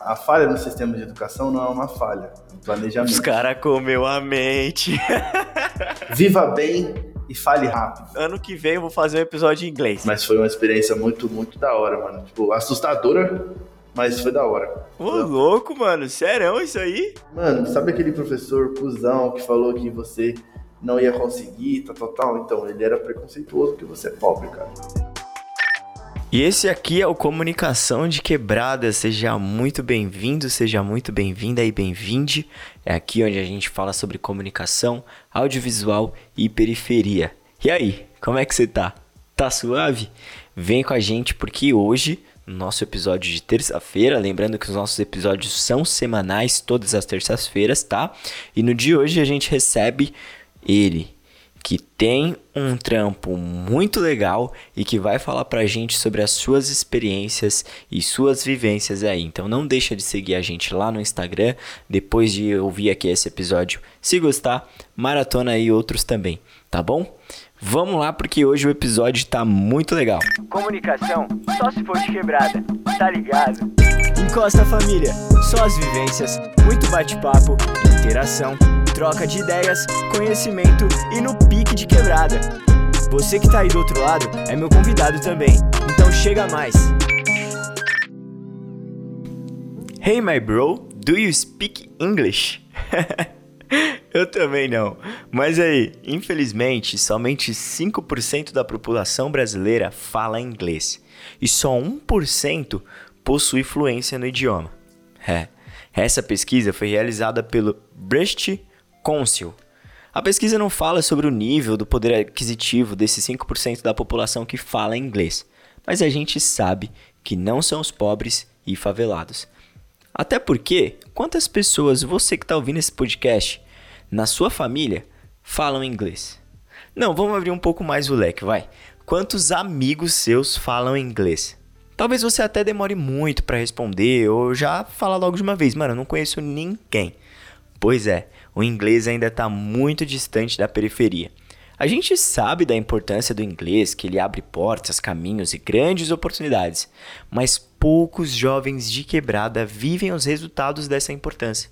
A falha no sistema de educação não é uma falha, é um planejamento. Os caras comeu a mente. Viva bem e fale rápido. Ano que vem eu vou fazer um episódio em inglês. Mas foi uma experiência muito, muito da hora, mano. Tipo, assustadora, mas foi da hora. Ô, louco, mano. Sério isso aí? Mano, sabe aquele professor cuzão que falou que você não ia conseguir, tal, tal, tal? Então, ele era preconceituoso porque você é pobre, cara. E esse aqui é o Comunicação de Quebrada. Seja muito bem-vindo, seja muito bem-vinda e bem-vinde. É aqui onde a gente fala sobre comunicação, audiovisual e periferia. E aí, como é que você tá? Tá suave? Vem com a gente porque hoje, no nosso episódio de terça-feira, lembrando que os nossos episódios são semanais, todas as terças-feiras, tá? E no dia de hoje a gente recebe ele, que tem um trampo muito legal e que vai falar pra gente sobre as suas experiências e suas vivências aí. Então não deixa de seguir a gente lá no Instagram, depois de ouvir aqui esse episódio. Se gostar, maratona aí outros também, tá bom? Vamos lá porque hoje o episódio tá muito legal. Comunicação só se for de quebrada, tá ligado? Encosta família, só as vivências, muito bate-papo, interação troca de ideias, conhecimento e no pique de quebrada. Você que tá aí do outro lado é meu convidado também, então chega mais. Hey my bro, do you speak English? Eu também não. Mas aí, infelizmente, somente 5% da população brasileira fala inglês e só 1% possui fluência no idioma. É. Essa pesquisa foi realizada pelo Brecht A pesquisa não fala sobre o nível do poder aquisitivo desses 5% da população que fala inglês, mas a gente sabe que não são os pobres e favelados. Até porque, quantas pessoas você que está ouvindo esse podcast, na sua família, falam inglês? Não, vamos abrir um pouco mais o leque, vai. Quantos amigos seus falam inglês? Talvez você até demore muito para responder ou já fala logo de uma vez, mano, eu não conheço ninguém. Pois é, o inglês ainda está muito distante da periferia. A gente sabe da importância do inglês, que ele abre portas, caminhos e grandes oportunidades, mas poucos jovens de quebrada vivem os resultados dessa importância.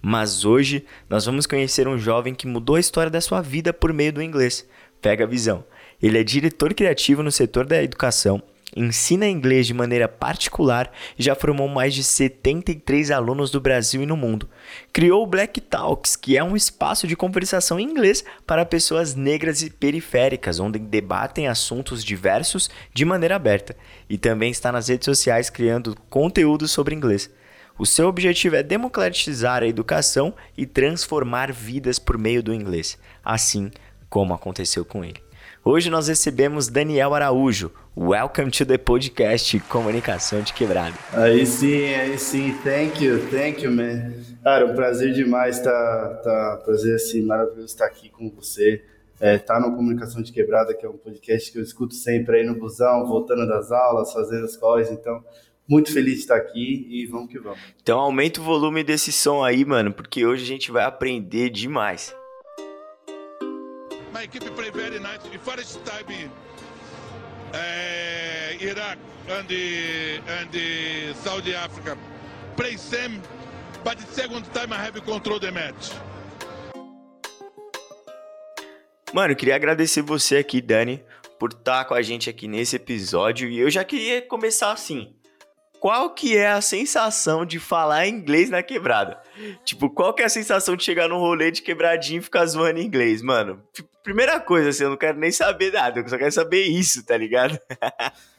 Mas hoje nós vamos conhecer um jovem que mudou a história da sua vida por meio do inglês. Pega a visão. Ele é diretor criativo no setor da educação ensina inglês de maneira particular e já formou mais de 73 alunos do Brasil e no mundo. Criou o Black Talks, que é um espaço de conversação em inglês para pessoas negras e periféricas, onde debatem assuntos diversos de maneira aberta. E também está nas redes sociais criando conteúdo sobre inglês. O seu objetivo é democratizar a educação e transformar vidas por meio do inglês, assim como aconteceu com ele. Hoje nós recebemos Daniel Araújo. Welcome to the podcast Comunicação de Quebrado. Aí sim, aí sim. Thank you, thank you, man. Cara, um prazer demais tá, tá prazer assim maravilhoso estar aqui com você. É, tá no Comunicação de Quebrada, que é um podcast que eu escuto sempre aí no busão, voltando das aulas, fazendo as coisas. Então, muito feliz de estar aqui e vamos que vamos. Então aumenta o volume desse som aí, mano, porque hoje a gente vai aprender demais. My equipe play very nice. The first time uh, Iraq and and Saudi Africa play same, but the second time I have control the match. Mano, queria agradecer você aqui, Dani, por estar com a gente aqui nesse episódio. E eu já queria começar assim qual que é a sensação de falar inglês na quebrada? Tipo, qual que é a sensação de chegar no rolê de quebradinho e ficar zoando inglês, mano? Primeira coisa, assim, eu não quero nem saber nada, eu só quero saber isso, tá ligado?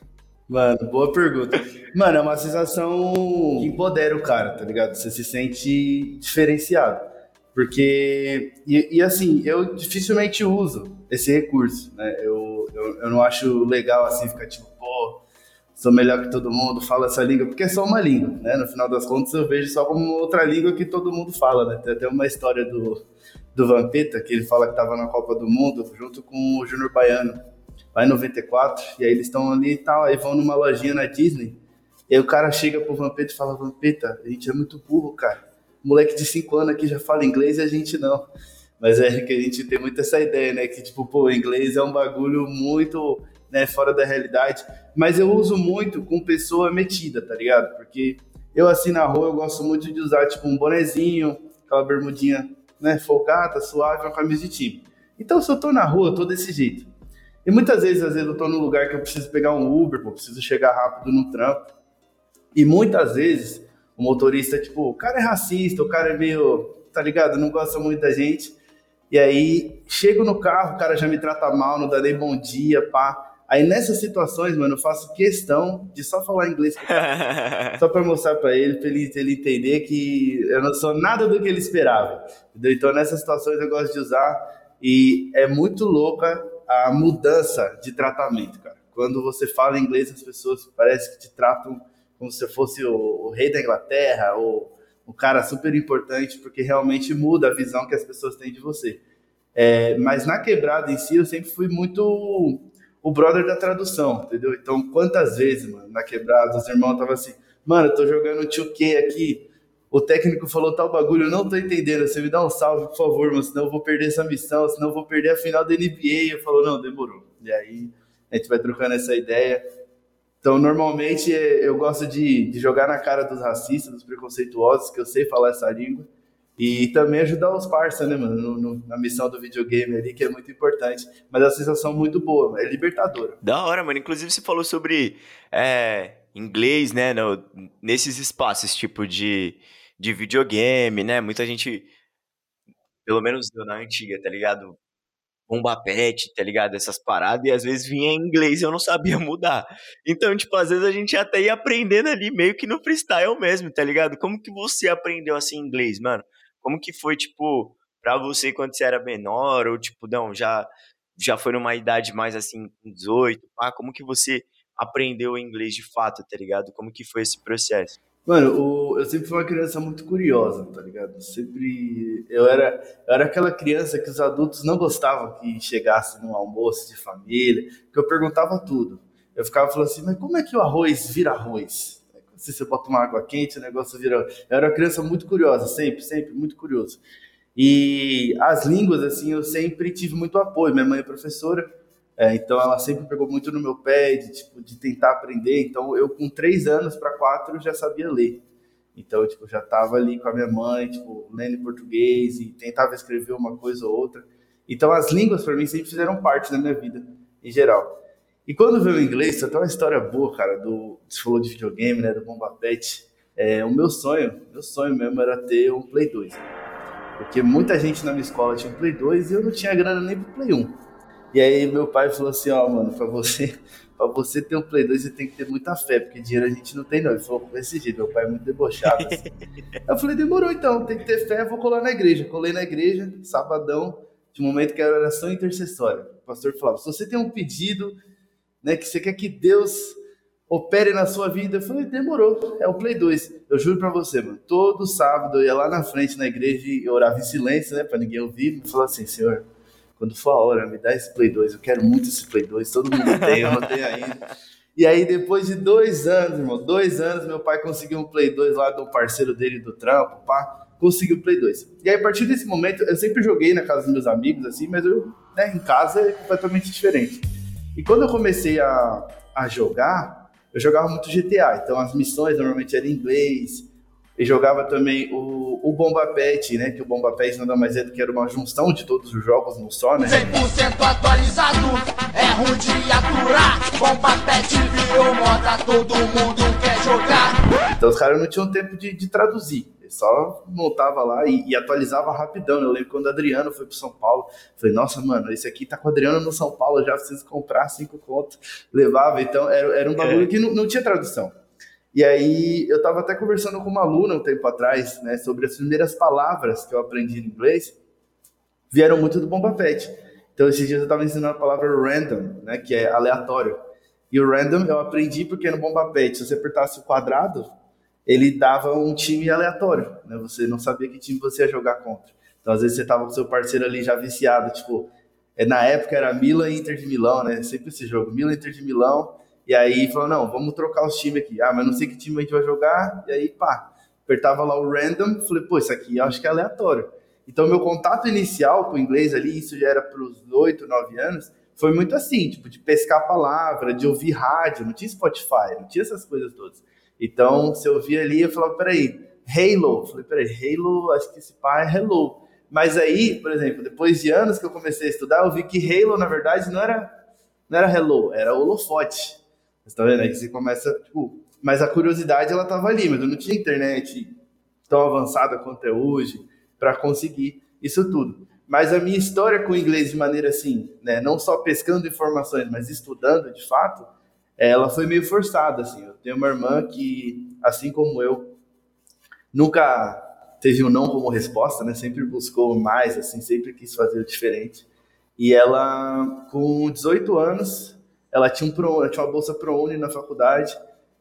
Mano, boa pergunta. Mano, é uma sensação que empodera o cara, tá ligado? Você se sente diferenciado. Porque, e, e assim, eu dificilmente uso esse recurso, né? Eu, eu, eu não acho legal, assim, ficar tipo, pô, sou melhor que todo mundo, falo essa língua, porque é só uma língua, né? No final das contas, eu vejo só como outra língua que todo mundo fala, né? Tem até uma história do, do Vampeta, que ele fala que estava na Copa do Mundo junto com o Júnior Baiano, lá em 94, e aí eles estão ali e tal, aí vão numa lojinha na Disney, e aí o cara chega pro Vampeta e fala, Vampeta, a gente é muito burro, cara. moleque de 5 anos aqui já fala inglês e a gente não. Mas é que a gente tem muito essa ideia, né? Que, tipo, pô, inglês é um bagulho muito né, fora da realidade. Mas eu uso muito com pessoa metida, tá ligado? Porque Eu, assim, na rua, eu gosto muito de usar, tipo, um bonezinho, aquela bermudinha, né, folgada, suave, uma camisa de time. Então, se eu tô na rua, eu tô desse jeito. E muitas vezes, às vezes, eu tô num lugar que eu preciso pegar um Uber, pô, preciso chegar rápido no trampo. E muitas vezes, o motorista, tipo, o cara é racista, o cara é meio, tá ligado? Não gosta muito da gente. E aí, chego no carro, o cara já me trata mal, não dá nem bom dia, pá. Aí nessas situações, mano, eu faço questão de só falar inglês com o cara, só para mostrar para ele, para ele, ele, entender que eu não sou nada do que ele esperava. Entendeu? Então nessas situações eu gosto de usar e é muito louca a mudança de tratamento, cara. Quando você fala inglês, as pessoas parece que te tratam como se fosse o, o rei da Inglaterra ou o cara super importante, porque realmente muda a visão que as pessoas têm de você. É, mas na quebrada em si, eu sempre fui muito o brother da tradução, entendeu? Então, quantas vezes, mano, na quebrada, os irmãos estavam assim, mano, eu tô jogando 2K aqui, o técnico falou tal bagulho, eu não tô entendendo, você me dá um salve, por favor, mano, senão eu vou perder essa missão, senão eu vou perder a final da NBA. Eu falo, não, demorou. E aí, a gente vai trocando essa ideia. Então, normalmente, eu gosto de, de jogar na cara dos racistas, dos preconceituosos, que eu sei falar essa língua. E também ajudar os parceiros, né, mano, no, no, na missão do videogame ali, que é muito importante. Mas é uma sensação muito boa, é libertadora. Da hora, mano. Inclusive, você falou sobre é, inglês, né, no, nesses espaços, tipo, de, de videogame, né? Muita gente, pelo menos eu na antiga, tá ligado? bomba pet, tá ligado? Essas paradas, e às vezes vinha em inglês e eu não sabia mudar. Então, tipo, às vezes a gente até ia aprendendo ali meio que no freestyle mesmo, tá ligado? Como que você aprendeu assim inglês, mano? Como que foi, tipo, pra você quando você era menor? Ou, tipo, não, já, já foi numa idade mais assim, com 18, pá? Como que você aprendeu inglês de fato, tá ligado? Como que foi esse processo? Mano, eu sempre fui uma criança muito curiosa, tá ligado? Sempre. Eu era, eu era aquela criança que os adultos não gostavam que chegasse num almoço de família, que eu perguntava tudo. Eu ficava falando assim, mas como é que o arroz vira arroz? Se você bota uma água quente, o negócio vira. Eu era uma criança muito curiosa, sempre, sempre, muito curioso. E as línguas, assim, eu sempre tive muito apoio. Minha mãe é professora, é, então ela sempre pegou muito no meu pé de, tipo, de tentar aprender. Então eu, com três anos para quatro, já sabia ler. Então, tipo, já estava ali com a minha mãe, tipo, lendo em português e tentava escrever uma coisa ou outra. Então, as línguas, para mim, sempre fizeram parte da minha vida, em geral. E quando veio o inglês, tem uma história boa, cara, do, você falou de videogame, né, do Bomba Pet. É, o meu sonho, meu sonho mesmo era ter um Play 2. Porque muita gente na minha escola tinha um Play 2 e eu não tinha grana nem pro Play 1. E aí meu pai falou assim, ó, oh, mano, pra você, pra você ter um Play 2, você tem que ter muita fé, porque dinheiro a gente não tem não. Ele falou desse jeito, meu pai é muito debochado. Assim. eu falei, demorou então, tem que ter fé, vou colar na igreja. Colei na igreja, sabadão, de momento que era oração intercessória. O pastor falava, se você tem um pedido né? Que você quer que Deus opere na sua vida. Eu falei, demorou, é o Play 2. Eu juro pra você, mano. Todo sábado eu ia lá na frente na igreja e orava em silêncio, né? Pra ninguém ouvir. E falava assim, Senhor, quando for a hora, me dá esse Play 2. Eu quero muito esse Play 2. Todo mundo tem, eu não tenho ainda. E aí, depois de dois anos, irmão, dois anos, meu pai conseguiu um Play 2 lá do parceiro dele do trampo, pá, conseguiu o Play 2. E aí, a partir desse momento, eu sempre joguei na casa dos meus amigos, assim, mas eu, né, em casa é completamente diferente. E quando eu comecei a, a jogar, eu jogava muito GTA, então as missões normalmente eram em inglês, e jogava também o, o Bomba Pet, né? Que o Bomba Pet nada mais é do que era uma junção de todos os jogos no só, né? 100% atualizado, é ruim de aturar. Bomba Pet virou moda, todo mundo quer jogar. Então os caras não tinham tempo de, de traduzir só montava lá e, e, atualizava rapidão. Eu lembro quando o Adriano foi pro São Paulo, falei, nossa, mano, esse aqui tá com o Adriano no São Paulo, já preciso comprar cinco contos. Levava, então era, era um bagulho é. que não, não tinha tradução. E aí eu tava até conversando com uma aluna um tempo atrás, né, sobre as primeiras palavras que eu aprendi em inglês, vieram muito do Bomba Pet. Então esses dias eu tava ensinando a palavra random, né, que é aleatório. E o random eu aprendi porque no Bomba Pet, se você apertasse o quadrado, ele dava um time aleatório, né? Você não sabia que time você ia jogar contra. Então, às vezes, você tava com seu parceiro ali já viciado, tipo, é, na época era Milan e Inter de Milão, né? Sempre esse jogo, Milan e Inter de Milão, e aí falou, não, vamos trocar os times aqui. Ah, mas não sei que time a gente vai jogar, e aí, pá, apertava lá o random, falei, pô, isso aqui acho que é aleatório. Então, meu contato inicial com o inglês ali, isso já era para os 8, 9 anos, foi muito assim, tipo, de pescar palavra, de ouvir rádio, não tinha Spotify, não tinha essas coisas todas. Então, se eu via ali, eu falava, peraí, Halo. Eu falei, peraí, Halo, acho que esse pai é Hello. Mas aí, por exemplo, depois de anos que eu comecei a estudar, eu vi que Halo, na verdade, não era, não era Hello, era holofote. Você tá vendo? Aí você começa, tipo, mas a curiosidade ela tava ali, mas eu não tinha internet tão avançada quanto é hoje para conseguir isso tudo. Mas a minha história com o inglês de maneira assim, né, não só pescando informações, mas estudando de fato, ela foi meio forçada assim. Eu tenho uma irmã que, assim como eu, nunca teve um não como resposta, né? Sempre buscou mais, assim, sempre quis fazer o diferente. E ela, com 18 anos, ela tinha, um pro, ela tinha uma bolsa ProUni na faculdade.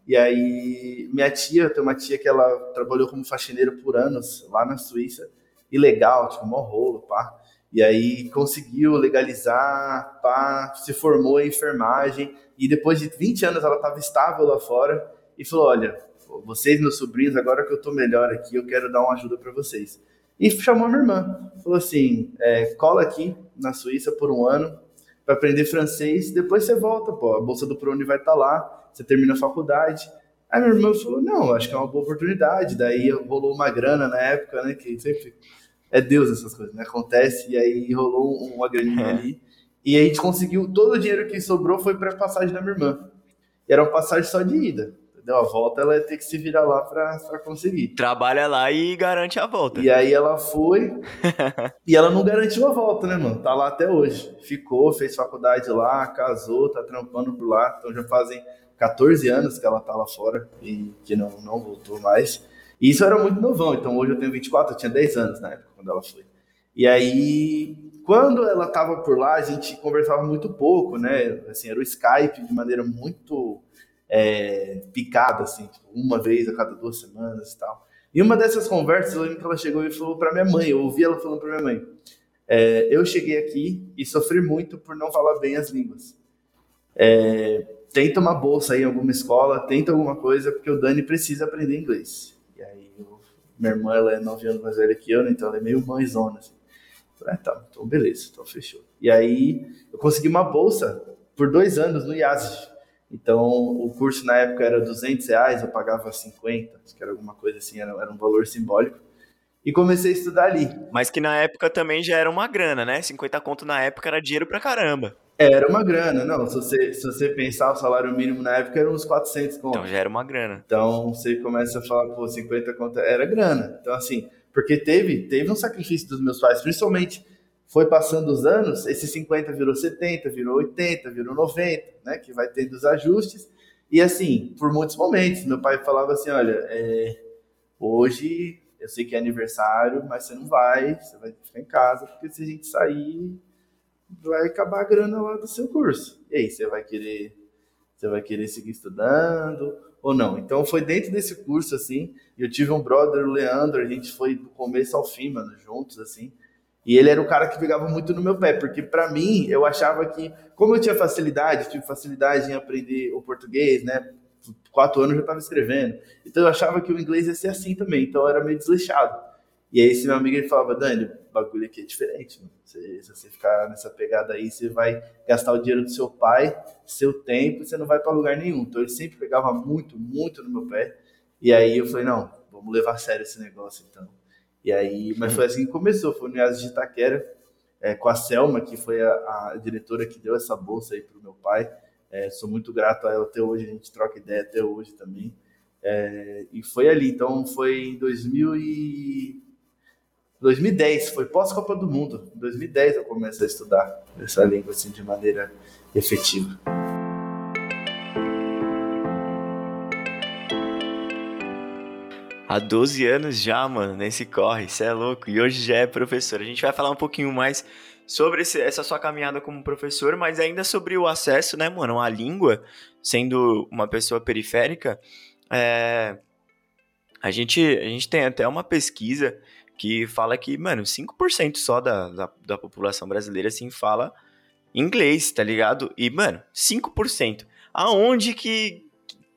E aí, minha tia, tem uma tia que ela trabalhou como faxineira por anos lá na Suíça ilegal, tipo, mó rolo, pá. E aí conseguiu legalizar, pá, se formou em enfermagem e depois de 20 anos ela estava estável lá fora e falou: Olha, vocês, meus sobrinhos, agora que eu tô melhor aqui, eu quero dar uma ajuda para vocês. E chamou minha irmã, falou assim: é, cola aqui na Suíça por um ano para aprender francês, depois você volta, pô, a bolsa do Prone vai estar tá lá, você termina a faculdade. Aí minha irmã falou, não, acho que é uma boa oportunidade. Daí rolou uma grana na época, né? Que sempre é Deus essas coisas, né? Acontece, e aí rolou uma graninha é. ali. E a gente conseguiu, todo o dinheiro que sobrou foi para passagem da minha irmã. E era uma passagem só de ida. Entendeu? A volta ela ia ter que se virar lá para conseguir. Trabalha lá e garante a volta. E aí ela foi, e ela não garantiu a volta, né, mano? Tá lá até hoje. Ficou, fez faculdade lá, casou, tá trampando por lá. Então já fazem 14 anos que ela tá lá fora e que não, não voltou mais. E isso era muito novão, então hoje eu tenho 24, eu tinha 10 anos na época quando ela foi. E aí, quando ela tava por lá, a gente conversava muito pouco, né? Assim, era o Skype de maneira muito é, picada, assim, tipo, uma vez a cada duas semanas e tal. E uma dessas conversas, eu lembro que ela chegou e falou para minha mãe, eu ouvi ela falando para minha mãe, é, eu cheguei aqui e sofri muito por não falar bem as línguas. É, tenta uma bolsa aí em alguma escola, tenta alguma coisa, porque o Dani precisa aprender inglês. Minha irmã, ela é nove anos mais velha que eu, né? então ela é meio mãezona, assim. Falei, ah, tá, então beleza, então fechou. E aí, eu consegui uma bolsa por dois anos no IASG. Então, o curso na época era 200 reais, eu pagava 50, acho que era alguma coisa assim, era, era um valor simbólico. E comecei a estudar ali. Mas que na época também já era uma grana, né? 50 conto na época era dinheiro pra caramba. Era uma grana, não. Se você, se você pensar, o salário mínimo na época era uns 400 conto. Então já era uma grana. Então você começa a falar, pô, 50 conto era grana. Então, assim, porque teve, teve um sacrifício dos meus pais, principalmente foi passando os anos, esse 50 virou 70, virou 80, virou 90, né? Que vai tendo os ajustes. E assim, por muitos momentos, meu pai falava assim: olha, é, hoje eu sei que é aniversário, mas você não vai, você vai ficar em casa, porque se a gente sair, vai acabar a grana lá do seu curso. E aí, você vai querer, você vai querer seguir estudando ou não? Então foi dentro desse curso assim, eu tive um brother, o Leandro, a gente foi do começo ao fim, mano, juntos assim. E ele era o cara que pegava muito no meu pé, porque para mim, eu achava que, como eu tinha facilidade, tive facilidade em aprender o português, né? Quatro anos eu já estava escrevendo. Então eu achava que o inglês ia ser assim também, então eu era meio desleixado. E aí esse meu amigo ele falava, Dani, o bagulho aqui é diferente. Você, se você ficar nessa pegada aí, você vai gastar o dinheiro do seu pai, seu tempo, você não vai para lugar nenhum. Então ele sempre pegava muito, muito no meu pé. E aí eu falei, não, vamos levar a sério esse negócio então. E aí, mas foi assim que começou, foi no IAS de Itaquera, é, com a Selma, que foi a, a, diretora que deu essa bolsa aí pro meu pai. É, sou muito grato a ela até hoje, a gente troca ideia até hoje também. É, e foi ali, então foi em 2000 e 2010, foi pós-Copa do Mundo. Em 2010 eu comecei a estudar essa língua assim, de maneira efetiva. Há 12 anos já, mano, nesse corre, você é louco. E hoje já é professor. A gente vai falar um pouquinho mais sobre esse, essa sua caminhada como professor, mas ainda sobre o acesso, né, mano, à língua, sendo uma pessoa periférica. É... A, gente, a gente tem até uma pesquisa que fala que, mano, 5% só da, da, da, população brasileira, assim, fala inglês, tá ligado? E, mano, 5%. Aonde que,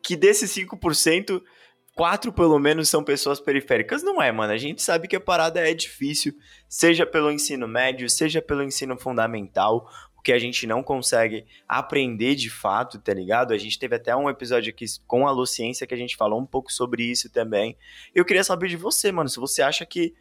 que desses 5%, quatro pelo menos são pessoas periféricas? Não é, mano. A gente sabe que a parada é difícil, seja pelo ensino médio, seja pelo ensino fundamental. o que a gente não consegue aprender de fato, tá ligado? A gente teve até um episódio aqui com a Luciência que a gente falou um pouco sobre isso também. Eu queria saber de você, mano, se você acha que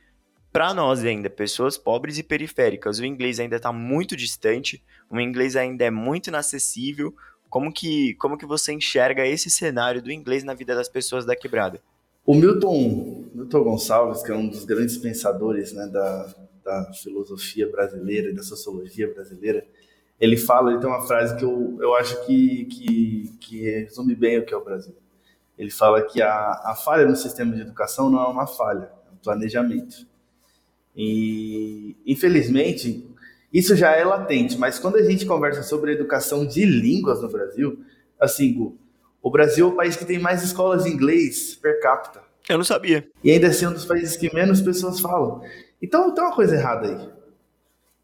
para nós ainda, pessoas pobres e periféricas, o inglês ainda está muito distante, o inglês ainda é muito inacessível. Como que, como que você enxerga esse cenário do inglês na vida das pessoas da quebrada? O Milton, Milton Gonçalves, que é um dos grandes pensadores né, da, da filosofia brasileira e da sociologia brasileira, ele fala, ele tem uma frase que eu, eu acho que, que, que resume bem o que é o Brasil. Ele fala que a, a falha no sistema de educação não é uma falha, é um planejamento. E, infelizmente, isso já é latente, mas quando a gente conversa sobre a educação de línguas no Brasil, assim, Gu, o Brasil é o país que tem mais escolas de inglês per capita. Eu não sabia. E ainda assim é um dos países que menos pessoas falam. Então tem uma coisa errada aí,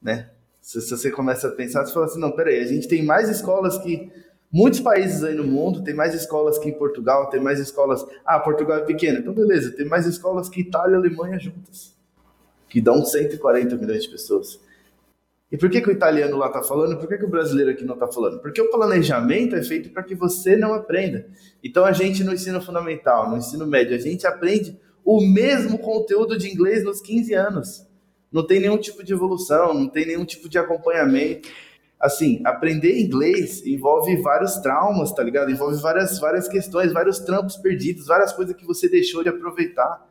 né? Se, se, você começa a pensar, você fala assim, não, peraí, a gente tem mais escolas que muitos países aí no mundo, tem mais escolas que em Portugal, tem mais escolas... Ah, Portugal é pequeno, então beleza, tem mais escolas que Itália e Alemanha juntas, que dão 140 milhões de pessoas. E por que, que o italiano lá está falando? Por que, que o brasileiro aqui não está falando? Porque o planejamento é feito para que você não aprenda. Então a gente no ensino fundamental, no ensino médio, a gente aprende o mesmo conteúdo de inglês nos 15 anos. Não tem nenhum tipo de evolução, não tem nenhum tipo de acompanhamento. Assim, aprender inglês envolve vários traumas, tá ligado? Envolve várias, várias questões, vários trampos perdidos, várias coisas que você deixou de aproveitar.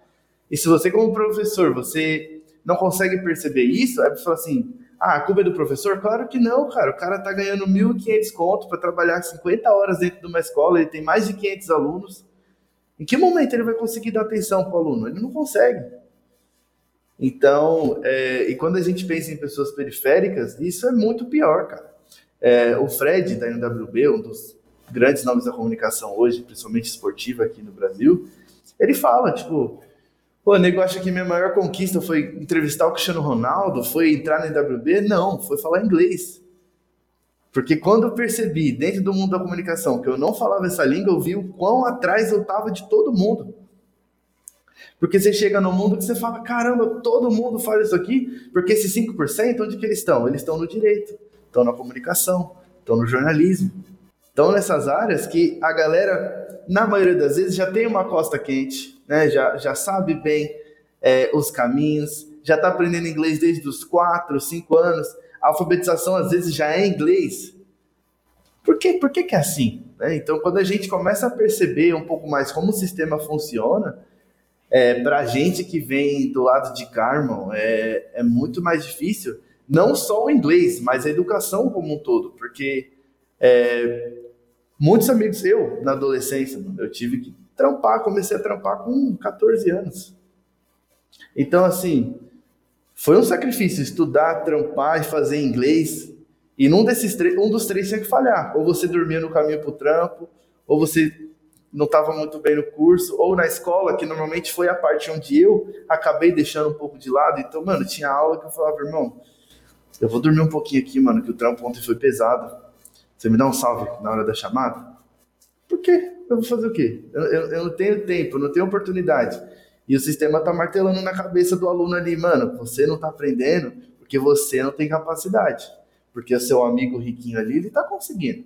E se você, como professor, você não consegue perceber isso, é para falar assim, ah, a culpa é do professor? Claro que não, cara. O cara tá ganhando 1.500 conto para trabalhar 50 horas dentro de uma escola, ele tem mais de 500 alunos. Em que momento ele vai conseguir dar atenção para o aluno? Ele não consegue. Então, é, e quando a gente pensa em pessoas periféricas, isso é muito pior, cara. É, o Fred, da NWB, um dos grandes nomes da comunicação hoje, principalmente esportiva aqui no Brasil, ele fala, tipo, Pô, nego acha que minha maior conquista foi entrevistar o Cristiano Ronaldo, foi entrar na NWB? Não, foi falar inglês. Porque quando eu percebi, dentro do mundo da comunicação, que eu não falava essa língua, eu vi o quão atrás eu estava de todo mundo. Porque você chega no mundo que você fala, caramba, todo mundo faz isso aqui, porque esses 5%, onde que eles estão? Eles estão no direito, estão na comunicação, estão no jornalismo. Estão nessas áreas que a galera, na maioria das vezes, já tem uma costa quente, né? já, já sabe bem é, os caminhos, já está aprendendo inglês desde os 4, 5 anos, a alfabetização às vezes já é inglês. Por, quê? Por que, que é assim? Né? Então, quando a gente começa a perceber um pouco mais como o sistema funciona, é, para a gente que vem do lado de Carmel, é, é muito mais difícil, não só o inglês, mas a educação como um todo, porque é, muitos amigos, eu, na adolescência, eu tive que trampar, comecei a trampar com 14 anos. Então, assim, foi um sacrifício estudar, trampar e fazer inglês. E num desses três, um dos três tinha que falhar. Ou você dormia no caminho para o trampo, ou você não estava muito bem no curso, ou na escola, que normalmente foi a parte onde eu acabei deixando um pouco de lado. Então, mano, tinha aula que eu falava, irmão, eu vou dormir um pouquinho aqui, mano, que o trampo ontem foi pesado. Você me dá um salve na hora da chamada? Quê? eu vou fazer o quê? Eu, eu, eu não tenho tempo, eu não tenho oportunidade. E o sistema está martelando na cabeça do aluno ali, mano, você não está aprendendo porque você não tem capacidade. Porque o seu amigo riquinho ali, ele está conseguindo.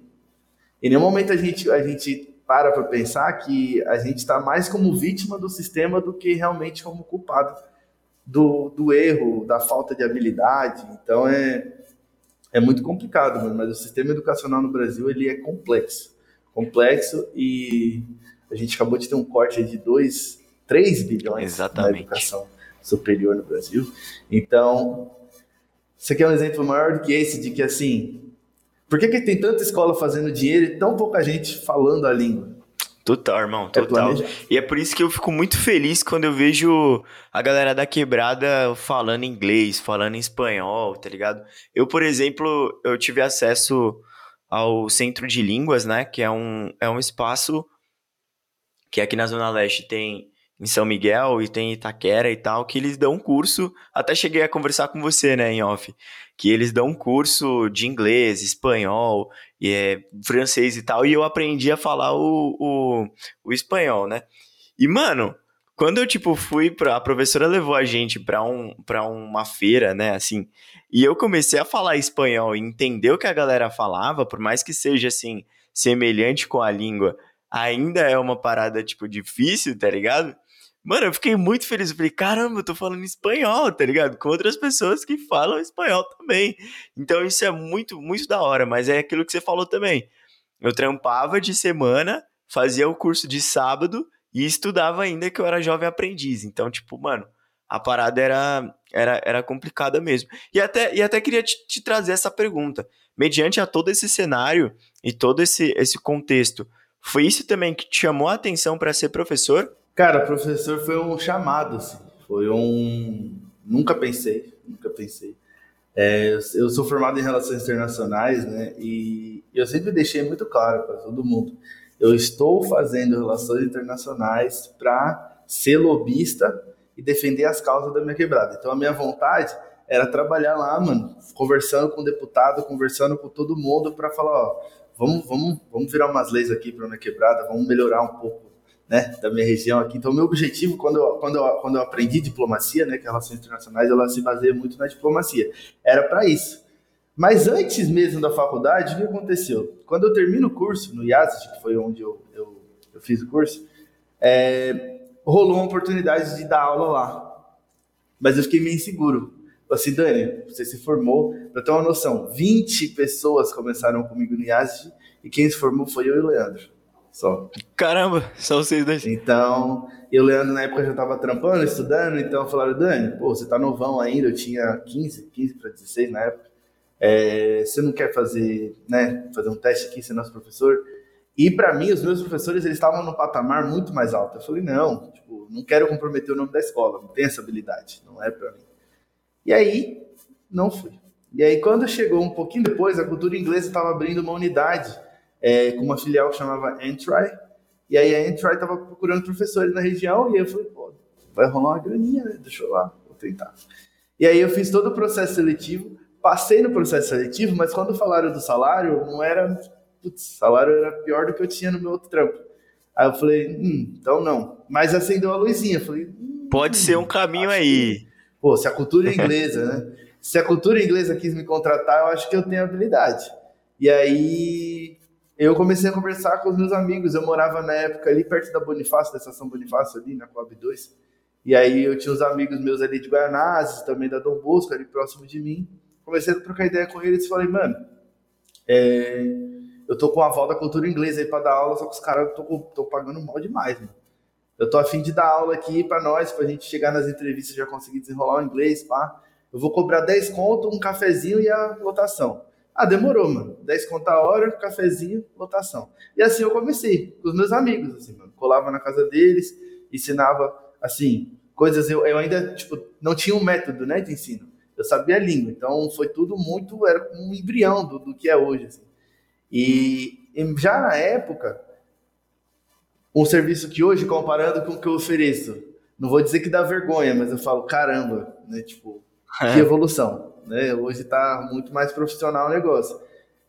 Em nenhum momento a gente, a gente para para pensar que a gente está mais como vítima do sistema do que realmente como culpado do, do erro, da falta de habilidade. Então é, é muito complicado, mano, mas o sistema educacional no Brasil ele é complexo complexo e a gente acabou de ter um corte de 2, 3 bilhões Exatamente. na educação superior no Brasil. Então, você quer um exemplo maior do que esse, de que assim, por que, que tem tanta escola fazendo dinheiro e tão pouca gente falando a língua? Total, irmão, é total. É e é por isso que eu fico muito feliz quando eu vejo a galera da quebrada falando inglês, falando espanhol, tá ligado? Eu, por exemplo, eu tive acesso ao Centro de Línguas, né? Que é um, é um espaço que aqui na Zona Leste tem em São Miguel e tem Itaquera e tal, que eles dão curso. Até cheguei a conversar com você, né, em off, que eles dão curso de inglês, espanhol, e é, francês e tal, e eu aprendi a falar o, o, o espanhol, né? E, mano, quando eu, tipo, fui pra. A professora levou a gente pra, um, pra uma feira, né, assim. E eu comecei a falar espanhol e entender o que a galera falava, por mais que seja, assim, semelhante com a língua, ainda é uma parada, tipo, difícil, tá ligado? Mano, eu fiquei muito feliz. Eu falei, caramba, eu tô falando espanhol, tá ligado? Com outras pessoas que falam espanhol também. Então isso é muito, muito da hora, mas é aquilo que você falou também. Eu trampava de semana, fazia o curso de sábado e estudava ainda que eu era jovem aprendiz. Então, tipo, mano, a parada era, era, era complicada mesmo. E até, e até queria te, te trazer essa pergunta. Mediante a todo esse cenário e todo esse, esse contexto, foi isso também que te chamou a atenção para ser professor? Cara, professor foi um chamado, assim. Foi um. Nunca pensei, nunca pensei. É, eu sou formado em relações internacionais, né? E eu sempre deixei muito claro para todo mundo eu estou fazendo relações internacionais para ser lobista e defender as causas da minha quebrada. Então a minha vontade era trabalhar lá, mano, conversando com o deputado, conversando com todo mundo para falar, ó, vamos, vamos, vamos virar umas leis aqui para minha quebrada, vamos melhorar um pouco, né, da minha região aqui. Então meu objetivo quando eu, quando eu, quando eu aprendi diplomacia, né, que é relações internacionais, ela se baseia muito na diplomacia. Era para isso mas antes mesmo da faculdade, o que aconteceu? Quando eu termino o curso no IAST, que foi onde eu, eu, eu fiz o curso, é, rolou uma oportunidade de dar aula lá. Mas eu fiquei meio inseguro. Falei assim, Dani, você se formou, para ter uma noção, 20 pessoas começaram comigo no IAST e quem se formou foi eu e o Leandro. Só. Caramba, só vocês dois. Então, eu e o Leandro na época já estava trampando, estudando, então falaram, Dani, pô, você tá novão ainda, eu tinha 15, 15 para 16 na época. É, você não quer fazer, né, fazer um teste aqui, ser nosso professor? E para mim, os meus professores, eles estavam num patamar muito mais alto. Eu falei, não, tipo, não quero comprometer o nome da escola, não tenho essa habilidade, não é para mim. E aí, não fui. E aí, quando chegou um pouquinho depois, a cultura inglesa estava abrindo uma unidade é, com uma filial que chamava Entry, e aí a Entry estava procurando professores na região, e eu falei, pô, vai rolar uma graninha, né? Deixa eu lá, vou tentar. E aí eu fiz todo o processo seletivo, passei no processo seletivo, mas quando falaram do salário, não era. Putz, salário era pior do que eu tinha no meu outro trampo. Aí eu falei, hum, então não. Mas acendeu a luzinha. Falei, hum, pode ser um caminho aí. Que, pô, se a cultura é inglesa, né? Se a cultura inglesa quis me contratar, eu acho que eu tenho habilidade. E aí eu comecei a conversar com os meus amigos. Eu morava na época ali perto da Bonifácio, da estação Bonifácio ali, na Coab 2. E aí eu tinha uns amigos meus ali de Guanás, também da Dom Bosco, ali próximo de mim comecei a trocar ideia com eles e falei, mano, é, eu tô com a aval da cultura inglesa aí pra dar aula, só que os caras tô, tô pagando mal demais, mano. Eu tô afim de dar aula aqui pra nós, pra gente chegar nas entrevistas e já conseguir desenrolar o inglês, pá. Eu vou cobrar 10 conto, um cafezinho e a lotação. Ah, demorou, mano. 10 conto a hora, cafezinho, lotação. E assim eu comecei, com os meus amigos, assim, mano. Colava na casa deles, ensinava, assim, coisas. Eu, eu ainda, tipo, não tinha um método, né, de ensino eu sabia a língua. Então foi tudo muito, era um embrião do, do que é hoje. Assim. E, e, já na época, um serviço que hoje, comparando com o que eu ofereço, não vou dizer que dá vergonha, mas eu falo, caramba, né? Tipo, é. que evolução. Né? Hoje está muito mais profissional o negócio.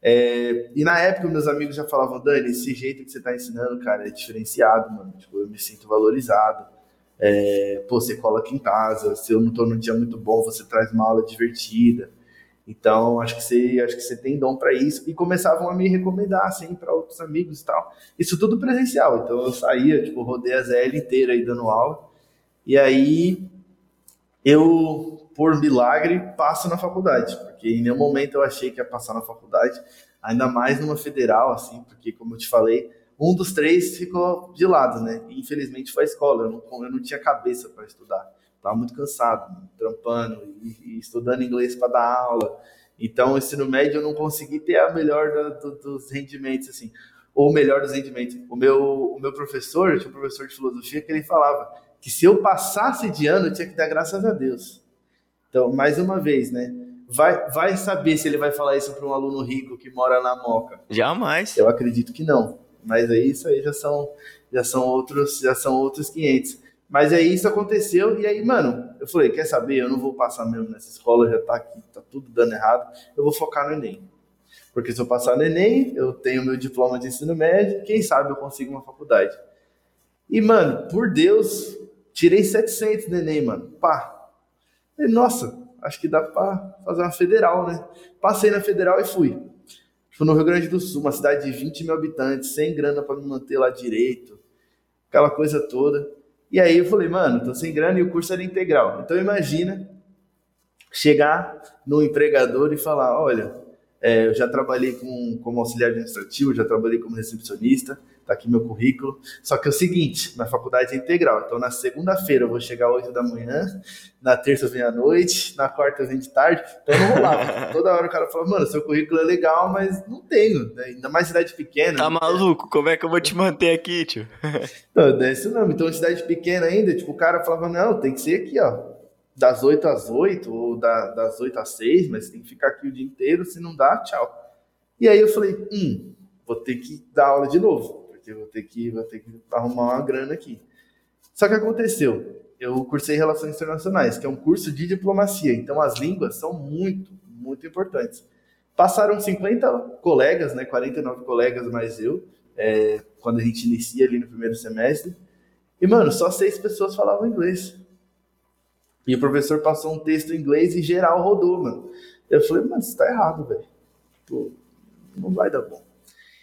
É, e na época, meus amigos já falavam, Dani, esse jeito que você está ensinando, cara, é diferenciado, mano. Tipo, eu me sinto valorizado. É, pô, você cola aqui em casa, se eu não estou num dia muito bom, você traz uma aula divertida. Então, acho que você, acho que você tem dom para isso. E começavam a me recomendar, assim, para outros amigos e tal. Isso tudo presencial. Então, eu saía, tipo, rodei a ZL inteira aí dando aula. E aí, eu, por milagre, passo na faculdade. Porque em nenhum momento eu achei que ia passar na faculdade. Ainda mais numa federal, assim, porque, como eu te falei, um dos três ficou de lado, né? E, infelizmente foi a escola, eu não, eu não tinha cabeça para estudar. Estava muito cansado, né? trampando e, e, estudando inglês para dar aula. Então, o ensino médio eu não consegui ter a melhor do, dos rendimentos, assim, ou o melhor dos rendimentos. O meu, o meu professor, tinha um professor de filosofia que ele falava que se eu passasse de ano, eu tinha que dar graças a Deus. Então, mais uma vez, né? Vai, vai saber se ele vai falar isso para um aluno rico que mora na Moca. Jamais. Eu acredito que não. Mas aí isso aí já são já são outros já são outros 500. Mas aí isso aconteceu e aí, mano, eu falei, quer saber? Eu não vou passar mesmo nessa escola, já tá aqui, tá tudo dando errado. Eu vou focar no ENEM. Porque se eu passar no ENEM, eu tenho meu diploma de ensino médio, quem sabe eu consigo uma faculdade. E, mano, por Deus, Tirei 700 no Enem, mano. Pá. E, nossa, acho que dá pra fazer uma federal, né? Passei na federal e fui. Fui no Rio Grande do Sul, uma cidade de 20 mil habitantes, sem grana para me manter lá direito, aquela coisa toda. E aí eu falei, mano, tô sem grana e o curso era integral. Então imagina chegar no empregador e falar, olha, é, eu já trabalhei com, como auxiliar administrativo, já trabalhei como recepcionista, tá aqui meu currículo. Só que é o seguinte, na faculdade é integral. Então, na segunda-feira eu vou chegar às 8 da manhã, na terça eu venho à noite, na quarta eu venho de tarde. Então, não rolava. Toda hora o cara fala, mano, seu currículo é legal, mas não tenho. Né? Ainda mais cidade pequena. Tá maluco? Como é que eu vou te manter aqui, tio? Não, é isso não. Então, cidade pequena ainda, tipo, o cara falava, não, tem que ser aqui, ó das 8 às 8 ou da, das 8 às 6, mas tem que ficar aqui o dia inteiro, se não dá, tchau. E aí eu falei, hum, vou ter que dar aula de novo vou ter que, vou ter que arrumar uma grana aqui. Só que aconteceu, eu cursei Relações Internacionais, que é um curso de diplomacia, então as línguas são muito, muito importantes. Passaram 50 colegas, né, 49 colegas mais eu, é, quando a gente inicia ali no primeiro semestre, e, mano, só seis pessoas falavam inglês. E o professor passou um texto em inglês e geral rodou, mano. Eu falei, mano, isso tá errado, velho. Não vai dar bom.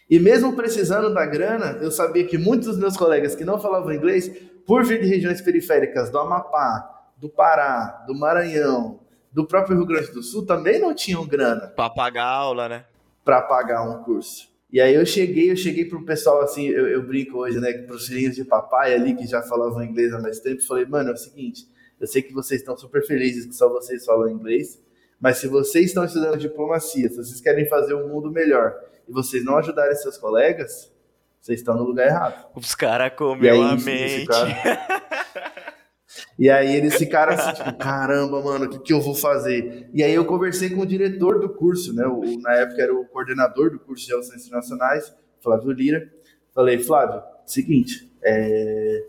E mesmo precisando da grana, eu sabia que muitos dos meus colegas que não falavam inglês, por vir de regiões periféricas do Amapá, do Pará, do Maranhão, do próprio Rio Grande do Sul, também não tinham grana. Para pagar aula, né? Para pagar um curso. E aí eu cheguei, eu cheguei pro pessoal assim, eu, eu brinco hoje, né, pros filhinhos de papai ali que já falavam inglês há mais tempo, falei, mano, é o seguinte, eu sei que vocês estão super felizes que só vocês falam inglês, mas se vocês estão estudando diplomacia, se vocês querem fazer um mundo melhor, e vocês não ajudarem seus colegas, vocês estão no lugar errado. Os caras comeu a mente. E aí eles ficaram assim, tipo, caramba, mano, o que, que eu vou fazer? E aí eu conversei com o diretor do curso, né? O, na época era o coordenador do curso de Relações Internacionais, Flávio Lira. Falei, Flávio, seguinte, é...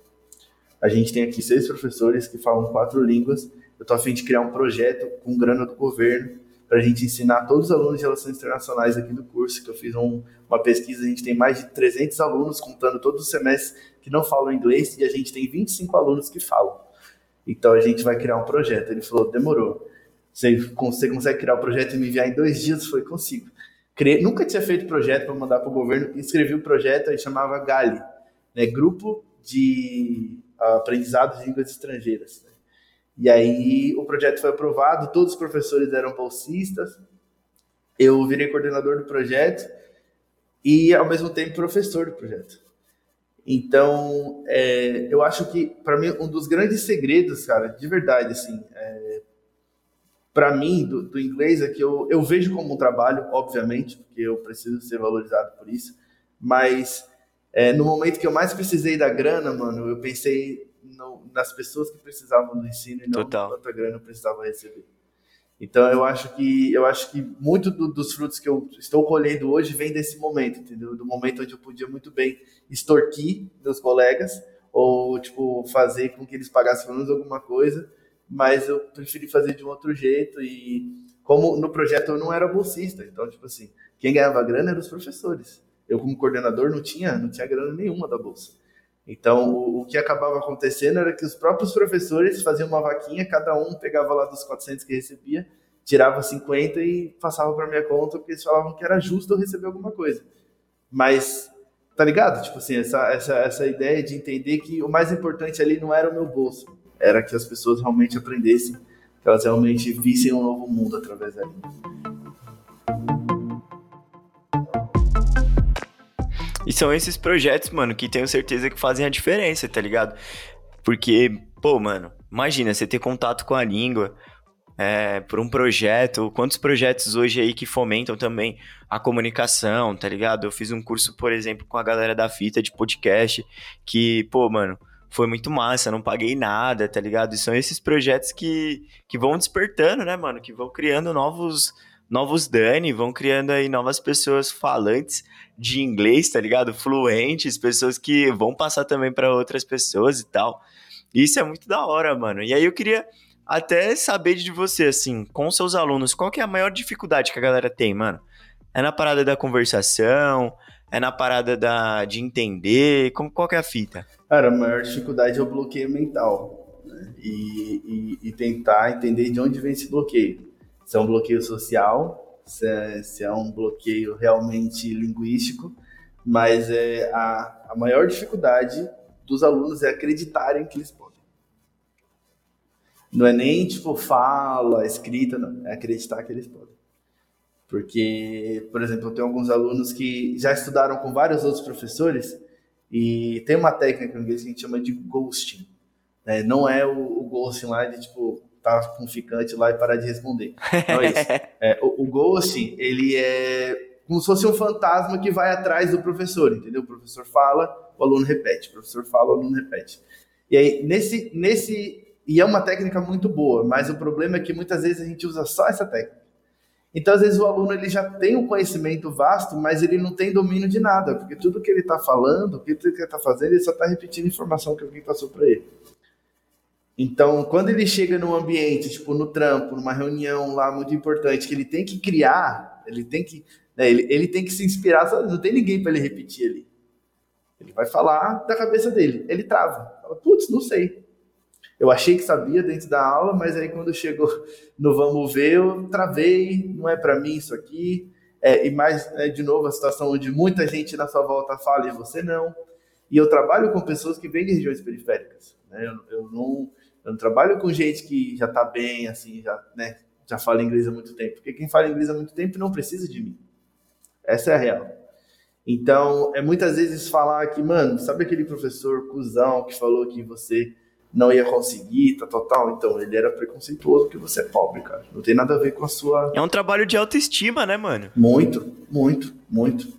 a gente tem aqui seis professores que falam quatro línguas. Eu tô a fim de criar um projeto com grana do governo para a gente ensinar todos os alunos de relações internacionais aqui do curso, que eu fiz um, uma pesquisa, a gente tem mais de 300 alunos, contando todos os semestres, que não falam inglês, e a gente tem 25 alunos que falam. Então a gente vai criar um projeto. Ele falou, demorou. Você, consegue criar o um projeto e me enviar em dois dias? Falei, consigo. Criei, nunca tinha feito projeto para mandar para o governo, escrevi o projeto, aí chamava GALI, né, Grupo de Aprendizado de Línguas Estrangeiras. E aí o projeto foi aprovado, todos os professores eram bolsistas, eu virei coordenador do projeto e ao mesmo tempo professor do projeto. Então, é, eu acho que para mim um dos grandes segredos, cara, de verdade, assim, é, para mim do, do, inglês é que eu, eu vejo como um trabalho, obviamente, porque eu preciso ser valorizado por isso, mas é, no momento que eu mais precisei da grana, mano, eu pensei no, nas pessoas que precisavam do ensino e não Total. quanta grana eu precisava receber. Então eu acho que eu acho que muito do, dos frutos que eu estou colhendo hoje vem desse momento, entendeu? Do momento onde eu podia muito bem extorquir meus colegas ou tipo fazer com que eles pagassem menos alguma coisa, mas eu preferi fazer de um outro jeito e como no projeto eu não era bolsista, então tipo assim, quem ganhava grana eram os professores. Eu como coordenador não tinha não tinha grana nenhuma da bolsa. Então, o, o, que acabava acontecendo era que os próprios professores faziam uma vaquinha, cada um pegava lá dos 400 que recebia, tirava 50 e passava para minha conta, porque eles falavam que era justo eu receber alguma coisa. Mas, tá ligado? Tipo assim, essa, essa, essa ideia de entender que o mais importante ali não era o meu bolso, era que as pessoas realmente aprendessem, que elas realmente vissem um novo mundo através da E são esses projetos, mano, que tenho certeza que fazem a diferença, tá ligado? Porque, pô, mano, imagina você ter contato com a língua é, por um projeto. Quantos projetos hoje aí que fomentam também a comunicação, tá ligado? Eu fiz um curso, por exemplo, com a galera da fita de podcast, que, pô, mano, foi muito massa, não paguei nada, tá ligado? E são esses projetos que, que vão despertando, né, mano? Que vão criando novos novos Dani, vão criando aí novas pessoas falantes de inglês, tá ligado? Fluentes, pessoas que vão passar também para outras pessoas e tal. Isso é muito da hora, mano. E aí eu queria até saber de você, assim, com seus alunos, qual que é a maior dificuldade que a galera tem, mano? É na parada da conversação, É na parada da, de entender? Como, qual que é a fita? Cara, a maior dificuldade é o bloqueio mental. Né? E, e, e, tentar entender de onde vem esse bloqueio. Se é um bloqueio social, se é, se é um bloqueio realmente linguístico, mas é a, a maior dificuldade dos alunos é acreditarem que eles podem. Não é nem tipo fala, escrita, não. É acreditar que eles podem. Porque, por exemplo, eu tenho alguns alunos que já estudaram com vários outros professores e tem uma técnica em inglês que a gente chama de ghosting. Né? Não é o, o ghosting lá de tipo tá com um ficante lá e parar de responder. Não é isso. É, o, o ghosting, ele é como se fosse um fantasma que vai atrás do professor, entendeu? O professor fala, o aluno repete, o professor fala, o aluno repete. E aí, nesse, nesse. E é uma técnica muito boa, mas o problema é que muitas vezes a gente usa só essa técnica. Então, às vezes, o aluno ele já tem um conhecimento vasto, mas ele não tem domínio de nada, porque tudo que ele está falando, tudo que ele está fazendo, ele só está repetindo informação que alguém passou para ele. Então, quando ele chega num ambiente, tipo no trampo, numa reunião lá muito importante, que ele tem que criar, ele tem que, né, ele, ele tem que se inspirar, não tem ninguém para ele repetir ali. Ele vai falar da cabeça dele, ele trava. Fala, putz, não sei. Eu achei que sabia dentro da aula, mas aí quando chegou no vamos ver, eu travei, não é para mim isso aqui. É, e mais, é, de novo, a situação onde muita gente na sua volta fala e você não. E eu trabalho com pessoas que vêm de regiões periféricas. Né? Eu, eu, não, eu não trabalho com gente que já está bem, assim, já, né, já fala inglês há muito tempo. Porque quem fala inglês há muito tempo não precisa de mim. Essa é a real. Então, é muitas vezes falar que, mano, sabe aquele professor cuzão que falou que você não ia conseguir, tá total. Então, ele era preconceituoso porque você é pobre, cara. Não tem nada a ver com a sua. É um trabalho de autoestima, né, mano? Muito, muito, muito.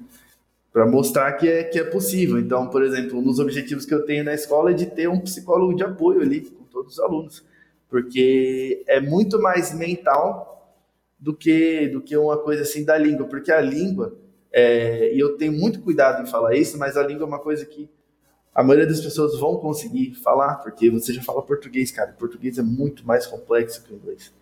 Para mostrar que é, que é possível. Então, por exemplo, um dos objetivos que eu tenho na escola é de ter um psicólogo de apoio ali todos os alunos. Porque é muito mais mental do que, do que uma coisa assim da língua. Porque a língua, é, e eu tenho muito cuidado em falar isso, mas a língua é uma coisa que a maioria das pessoas vão conseguir falar, porque você já fala português, cara. O português é muito mais complexo que o inglês.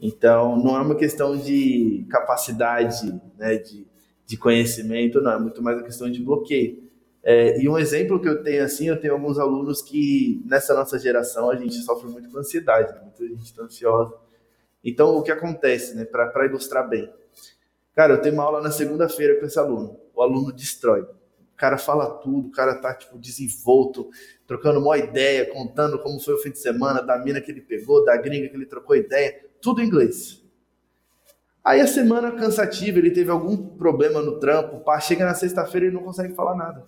Então, não é uma questão de capacidade, né, de, de conhecimento, não. É muito mais uma questão de bloqueio. É, e um exemplo que eu tenho, assim, eu tenho alguns alunos que, nessa nossa geração, a gente sofre muito com ansiedade, né? muita gente está ansiosa. Então, o que acontece, né, para ilustrar bem? Cara, eu tenho uma aula na segunda-feira com esse aluno. O aluno destrói cara fala tudo, o cara tá, tipo, desenvolto, trocando uma ideia, contando como foi o fim de semana, da mina que ele pegou, da gringa que ele trocou ideia, tudo em inglês. Aí a semana cansativa, ele teve algum problema no trampo, pá, chega na sexta-feira e não consegue falar nada.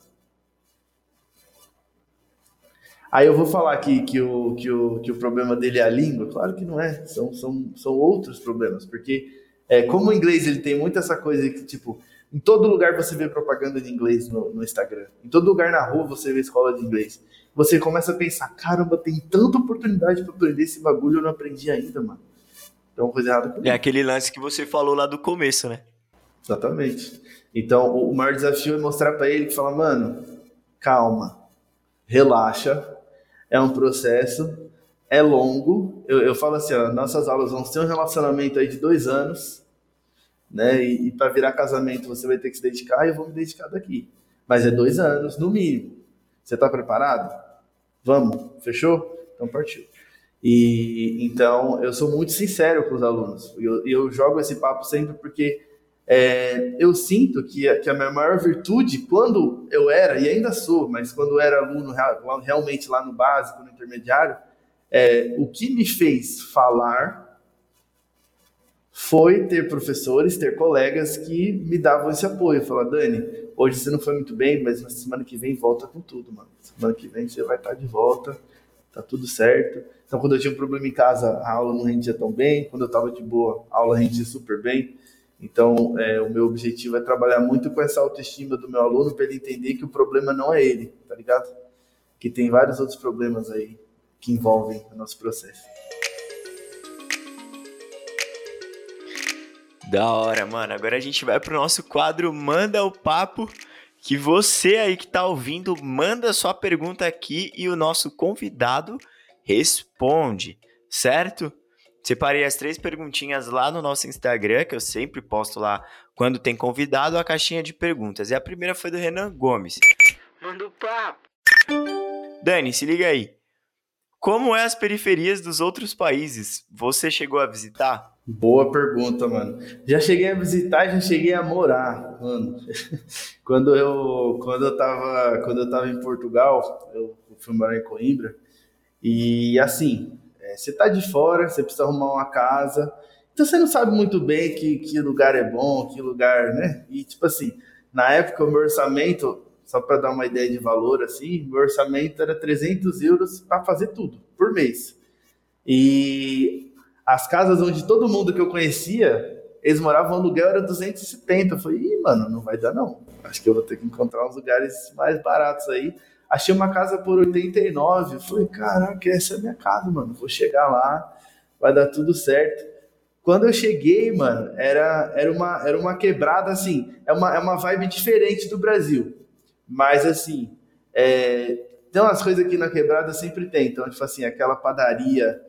Aí eu vou falar que, que, o, que, o, que o problema dele é a língua? Claro que não é, são, são, são outros problemas, porque é, como o inglês ele tem muito essa coisa que, tipo, em todo lugar você vê propaganda de inglês no, no, Instagram. Em todo lugar na rua você vê escola de inglês. Você começa a pensar, caramba, tem tanta oportunidade para aprender esse bagulho, eu não aprendi ainda, mano. Então, coisa errada comigo. É aquele lance que você falou lá do começo, né? Exatamente. Então, o maior desafio é mostrar para ele que fala, mano, calma, relaxa, é um processo, é longo. Eu, eu falo assim, ó, nossas aulas vão ter um relacionamento aí de dois anos, né? E, e para virar casamento você vai ter que se dedicar e eu vou me dedicar daqui. Mas é dois anos, no mínimo. Você está preparado? Vamos, fechou? Então partiu. E então eu sou muito sincero com os alunos. Eu, eu jogo esse papo sempre porque é, eu sinto que a, que a minha maior virtude, quando eu era, e ainda sou, mas quando eu era aluno realmente lá no básico, no intermediário, é, o que me fez falar foi ter professores, ter colegas que me davam esse apoio. Falar, Dani, hoje você não foi muito bem, mas na semana que vem volta com tudo, mano. Semana que vem você vai estar de volta, tá tudo certo. Então, quando eu tinha um problema em casa, a aula não rendia tão bem. Quando eu estava de boa, a aula rendia super bem. Então, é, o meu objetivo é trabalhar muito com essa autoestima do meu aluno para ele entender que o problema não é ele, tá ligado? Que tem vários outros problemas aí que envolvem o nosso processo. Da hora, mano. Agora a gente vai pro nosso quadro Manda o Papo. Que você aí que tá ouvindo, manda sua pergunta aqui e o nosso convidado responde, certo? Separei as três perguntinhas lá no nosso Instagram, que eu sempre posto lá quando tem convidado a caixinha de perguntas. E a primeira foi do Renan Gomes. Manda o papo. Dani, se liga aí. Como é as periferias dos outros países? Você chegou a visitar? Boa pergunta, mano. Já cheguei a visitar, já cheguei a morar, mano. quando eu quando eu tava quando eu tava em Portugal, eu fui morar em Coimbra. E assim, é, você tá de fora, você precisa arrumar uma casa. Então você não sabe muito bem que, que lugar é bom, que lugar, né? E tipo assim, na época o meu orçamento só para dar uma ideia de valor, assim, meu orçamento era 300 euros para fazer tudo, por mês. E as casas onde todo mundo que eu conhecia, eles moravam aluguel era 270. Eu falei, Ih, mano, não vai dar não. Acho que eu vou ter que encontrar uns lugares mais baratos aí. Achei uma casa por 89. Eu falei, caraca, essa é a minha casa, mano. Vou chegar lá, vai dar tudo certo. Quando eu cheguei, mano, era, era, uma, era uma quebrada assim, é uma, é uma vibe diferente do Brasil. Mas assim, é, tem umas coisas aqui na quebrada sempre tem. Então, tipo assim, aquela padaria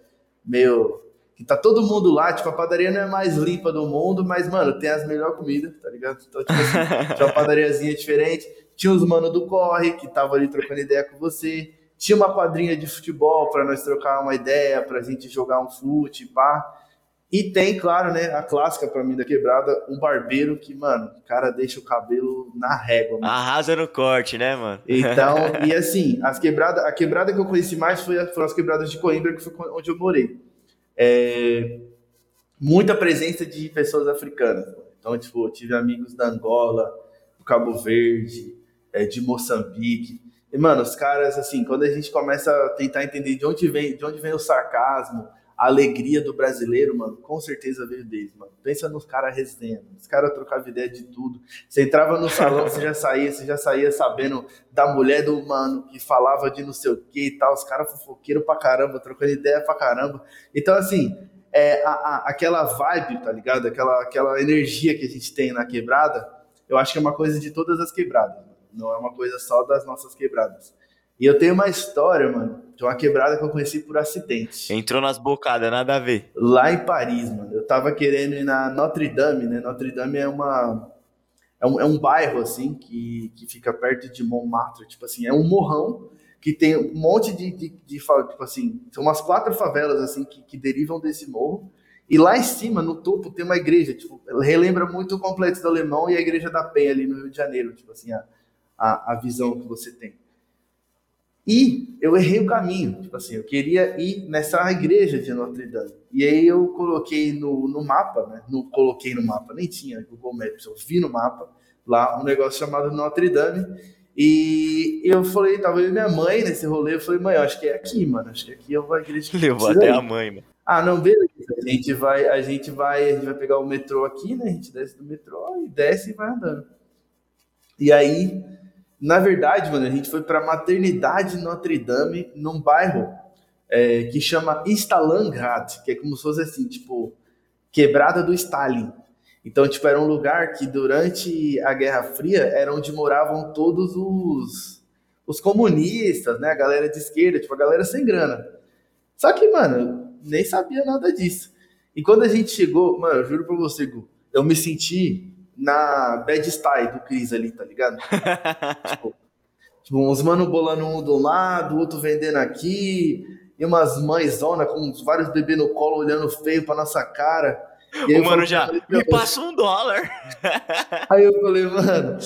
meio. Que tá todo mundo lá, tipo, a padaria não é mais limpa do mundo, mas, mano, tem as melhores comidas, tá ligado? Então, tipo assim, tinha uma padariazinha diferente. Tinha os mano do corre, que tava ali trocando ideia com você. Tinha uma quadrinha de futebol para nós trocar uma ideia, pra gente jogar um fute, pá. E tem, claro, né, a clássica pra mim da quebrada, um barbeiro que, mano, o cara deixa o cabelo na régua. Mano. Arrasa no corte, né, mano? Então, e assim, as quebradas, a quebrada que eu conheci mais foi, foram as quebradas de Coimbra, que foi onde eu morei. É, muita presença de pessoas africanas. Então, tipo, eu tive amigos da Angola, do Cabo Verde, é, de Moçambique. E, mano, os caras, assim, quando a gente começa a tentar entender de onde vem, de onde vem o sarcasmo, a alegria do brasileiro, mano, com certeza veio deles, mano. Pensa nos caras resenhando, os caras trocavam ideia de tudo. Você entrava no salão, você já saía, você já saía sabendo da mulher do mano que falava de não sei o que e tal. Os caras fofoqueiros pra caramba, trocando ideia pra caramba. Então, assim, é, a, a, aquela vibe, tá ligado? Aquela, aquela energia que a gente tem na quebrada, eu acho que é uma coisa de todas as quebradas, não é uma coisa só das nossas quebradas. E eu tenho uma história, mano, de uma quebrada que eu conheci por acidente. Entrou nas bocadas, nada a ver. Lá em Paris, mano. Eu tava querendo ir na Notre Dame, né? Notre Dame é uma. É um, é um bairro, assim, que, que fica perto de Montmartre. Tipo assim, é um morrão que tem um monte de, de, de tipo assim, são umas quatro favelas, assim, que, que derivam desse morro. E lá em cima, no topo, tem uma igreja, tipo, relembra muito o Complexo do Alemão e a Igreja da Penha ali no Rio de Janeiro, tipo assim, a, a, a visão que você tem. E eu errei o caminho, tipo assim, eu queria ir nessa igreja de Notre Dame. E aí eu coloquei no, no mapa, né? Não coloquei no mapa, nem tinha Google Maps, eu vi no mapa lá um negócio chamado Notre Dame. E eu falei, tava eu e minha mãe nesse rolê, eu falei, mãe, eu acho que é aqui, mano, acho que aqui eu vou a igreja. Levou até a mãe, mano. Ah, não, beleza. A gente vai, a gente vai, a gente vai pegar o metrô aqui, né? A gente desce do metrô e desce e vai andando. E aí na verdade, mano, a gente foi para a maternidade Notre Dame, num bairro é, que chama Stalingrad, que é como se fosse assim, tipo, quebrada do Stalin. Então, tipo, era um lugar que durante a Guerra Fria era onde moravam todos os, os comunistas, né? A galera de esquerda, tipo, a galera sem grana. Só que, mano, nem sabia nada disso. E quando a gente chegou, mano, eu juro pra você, Gu, eu me senti na bad style do Cris ali, tá ligado? tipo, tipo, uns mano bolando um do lado, outro vendendo aqui, e umas mães zona com vários bebês no colo olhando feio pra nossa cara. E o mano já, me passa um dólar. aí eu falei, mano,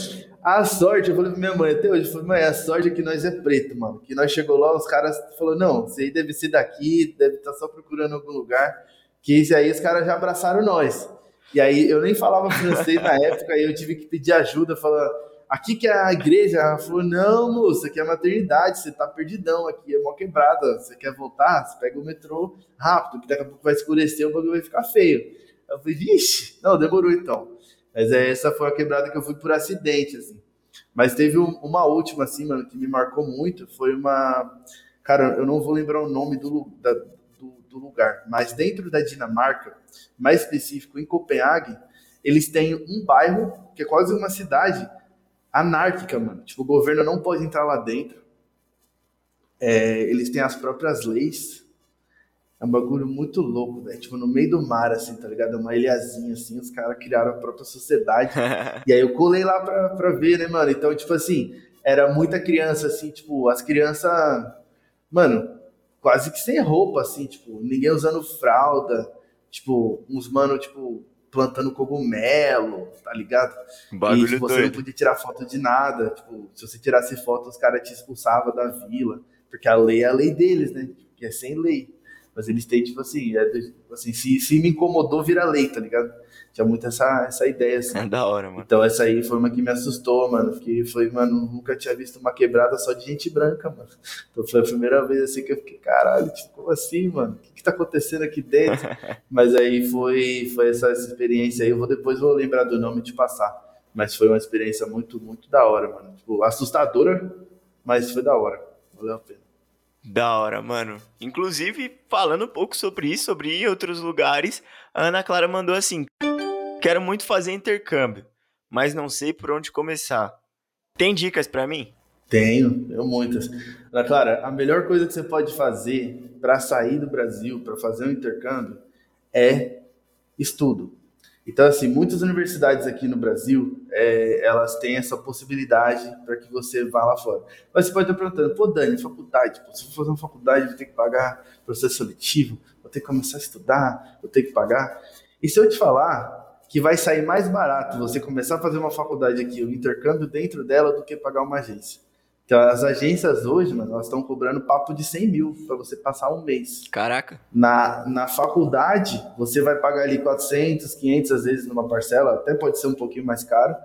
a sorte, eu falei pra minha mãe até hoje, eu falei, mãe, a sorte é que nós é preto, mano. Que nós chegou lá, os caras falaram, não, você aí deve ser daqui, deve estar tá só procurando algum lugar. Que isso aí os caras já abraçaram nós. E aí eu nem falava francês na época, aí eu tive que pedir ajuda, falar, aqui que é a igreja? Ela falou, não, moça, aqui é a maternidade, você tá perdidão aqui, é mó quebrada, você quer voltar? Você pega o metrô rápido, que daqui a pouco vai escurecer, o bagulho vai ficar feio. Eu falei, vixe, não, demorou então. Mas é, essa foi a quebrada que eu fui por acidente, assim. Mas teve um, uma última, assim, mano, que me marcou muito, foi uma... Cara, eu não vou lembrar o nome do, da, do lugar, mas dentro da Dinamarca, mais específico em Copenhague, eles têm um bairro que é quase uma cidade anárquica, mano. Tipo, o governo não pode entrar lá dentro. É, eles têm as próprias leis. É um bagulho muito louco, velho. Tipo, no meio do mar, assim, tá ligado? Uma ilhazinha, assim, os caras criaram a própria sociedade. e aí eu colei lá pra, pra ver, né, mano? Então, tipo assim, era muita criança, assim, tipo, as crianças, mano, quase que sem roupa, assim, tipo, ninguém usando fralda, tipo, uns mano, tipo, plantando cogumelo, tá ligado? Bagulho e tipo, você não podia tirar foto de nada. Tipo, se você tirasse foto, os caras te expulsavam da vila. Porque a lei é a lei deles, né? Que é sem lei. Mas eles têm, tipo assim, é, do- assim se, se me incomodou, vira lei, tá ligado? Tinha muito essa, essa ideia, assim. É da hora, mano. Então essa aí foi uma que me assustou, mano. Porque foi, mano, nunca tinha visto uma quebrada só de gente branca, mano. Então foi a primeira vez assim que eu fiquei, caralho, tipo, como assim, mano? O que, que tá acontecendo aqui dentro? Mas aí foi, foi essa, essa experiência aí. Eu vou depois vou lembrar do nome e te passar. Mas foi uma experiência muito, muito da hora, mano. Tipo, assustadora, mas foi da hora. Valeu a pena. Da hora, mano. Inclusive, falando um pouco sobre isso, sobre outros lugares, a Ana Clara mandou assim: Quero muito fazer intercâmbio, mas não sei por onde começar. Tem dicas pra mim? Tenho, tenho muitas. Ana Clara, a melhor coisa que você pode fazer para sair do Brasil, para fazer um intercâmbio, é estudo. Então, assim, muitas universidades aqui no Brasil, é, elas têm essa possibilidade para que você vá lá fora. Mas você pode estar perguntando, pô, Dani, faculdade, pô, se eu for fazer uma faculdade, vou ter que pagar processo seletivo, vou ter que começar a estudar, vou ter que pagar. E se eu te falar que vai sair mais barato você começar a fazer uma faculdade aqui, o intercâmbio dentro dela, do que pagar uma agência. Então, as agências hoje, mano, elas estão cobrando papo de 100 mil para você passar um mês. Caraca. Na, na faculdade, você vai pagar ali 400, 500 às vezes numa parcela, até pode ser um pouquinho mais caro.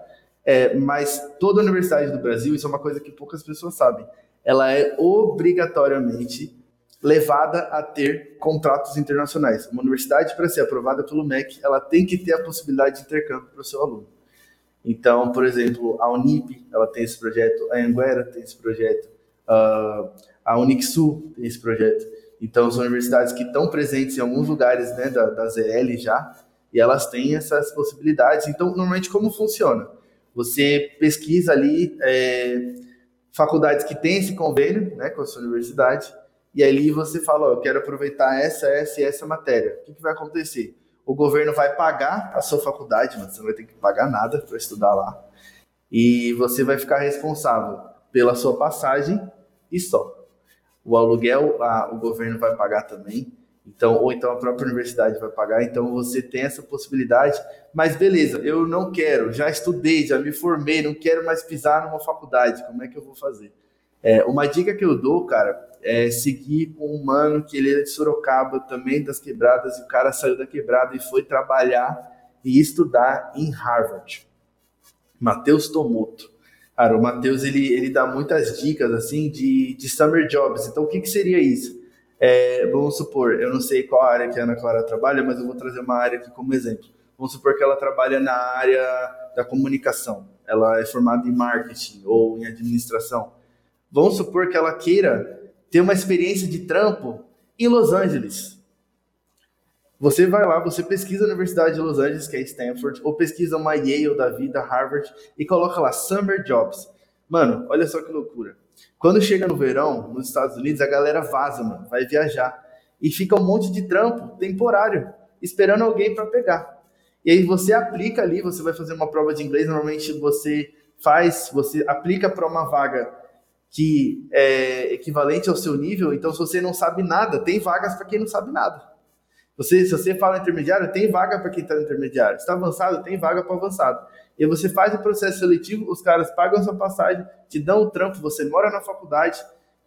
É, mas toda universidade do Brasil, isso é uma coisa que poucas pessoas sabem, ela é obrigatoriamente levada a ter contratos internacionais. Uma universidade, para ser aprovada pelo MEC, ela tem que ter a possibilidade de intercâmbio para o seu aluno. Então, por exemplo, a Unip, ela tem esse projeto, a Anguera tem esse projeto, ah, a Unixul tem esse projeto. Então, são universidades que estão presentes em alguns lugares né, da, da ZL já, e elas têm essas possibilidades. Então, normalmente, como funciona? Você pesquisa ali é, faculdades que têm esse convênio né, com a sua universidade, e ali você fala, ó, eu quero aproveitar essa, essa e essa matéria. O que, que vai acontecer? O governo vai pagar a sua faculdade, mas você não vai ter que pagar nada para estudar lá. E você vai ficar responsável pela sua passagem e só. O aluguel, a- o governo vai pagar também. Então, ou então a própria universidade vai pagar. Então você tem essa possibilidade. Mas beleza, eu não quero, já estudei, já me formei, não quero mais pisar numa faculdade. Como é que eu vou fazer? É, uma dica que eu dou, cara, é seguir um mano que ele é de Sorocaba, também das quebradas, e o cara saiu da quebrada e foi trabalhar e estudar em Harvard. Matheus Tomoto. Cara, o Matheus, ele, ele dá muitas dicas, assim, de, de summer jobs. Então, o que, que seria isso? É, vamos supor, eu não sei qual área que a Ana Clara trabalha, mas eu vou trazer uma área aqui como exemplo. Vamos supor que ela trabalha na área da comunicação. Ela é formada em marketing ou em administração. Vamos supor que ela queira ter uma experiência de trampo em Los Angeles. Você vai lá, você pesquisa a Universidade de Los Angeles, que é Stanford, ou pesquisa uma Yale da vida, Harvard, e coloca lá Summer Jobs. Mano, olha só que loucura. Quando chega no verão, nos Estados Unidos, a galera vaza, mano, vai viajar. E fica um monte de trampo temporário, esperando alguém para pegar. E aí você aplica ali, você vai fazer uma prova de inglês, normalmente você faz, você aplica para uma vaga que é equivalente ao seu nível, então se você não sabe nada, tem vagas para quem não sabe nada. Você, se você fala intermediário, tem vaga para quem está no intermediário. Se está avançado, tem vaga para avançado. E você faz o processo seletivo, os caras pagam a sua passagem, te dão o trampo, você mora na faculdade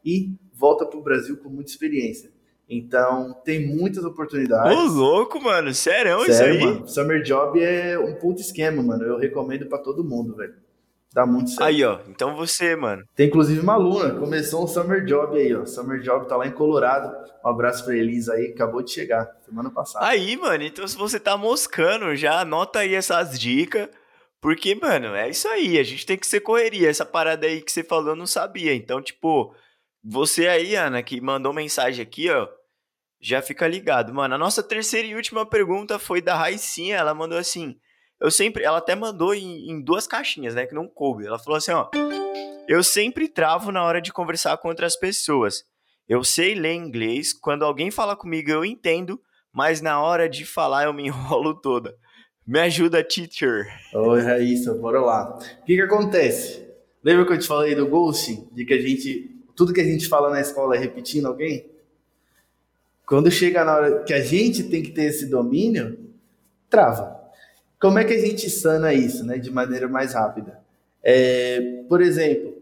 e volta para o Brasil com muita experiência. Então, tem muitas oportunidades. Ô, louco, mano. Sério, isso Sério, aí? mano. Summer Job é um puto esquema, mano. Eu recomendo para todo mundo, velho. Dá muito certo. Aí, ó. Então você, mano. Tem inclusive uma aluna, começou um Summer Job aí, ó. Summer Job tá lá em Colorado. Um abraço pra Elisa aí, acabou de chegar, semana passada. Aí, mano, então se você tá moscando, já anota aí essas dicas. Porque, mano, é isso aí. A gente tem que ser correria. Essa parada aí que você falou, eu não sabia. Então, tipo, você aí, Ana, que mandou mensagem aqui, ó. Já fica ligado. Mano, a nossa terceira e última pergunta foi da Raicinha. Ela mandou assim. Eu sempre. Ela até mandou em, em duas caixinhas, né? Que não coube. Ela falou assim, ó. Eu sempre travo na hora de conversar com outras pessoas. Eu sei ler inglês, quando alguém fala comigo eu entendo, mas na hora de falar eu me enrolo toda. Me ajuda, teacher. Oi, Raíssa, bora lá. O que que acontece? Lembra que eu te falei do ghosting? De que a gente, tudo que a gente fala na escola é repetindo alguém? Quando chega na hora que a gente tem que ter esse domínio, trava. Como é que a gente sana isso, né, de maneira mais rápida? É, por exemplo,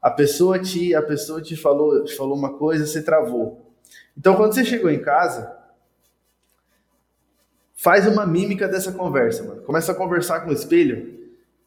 a pessoa te, a pessoa te falou, te falou uma coisa, você travou. Então, quando você chegou em casa, faz uma mímica dessa conversa, mano. Começa a conversar com o espelho.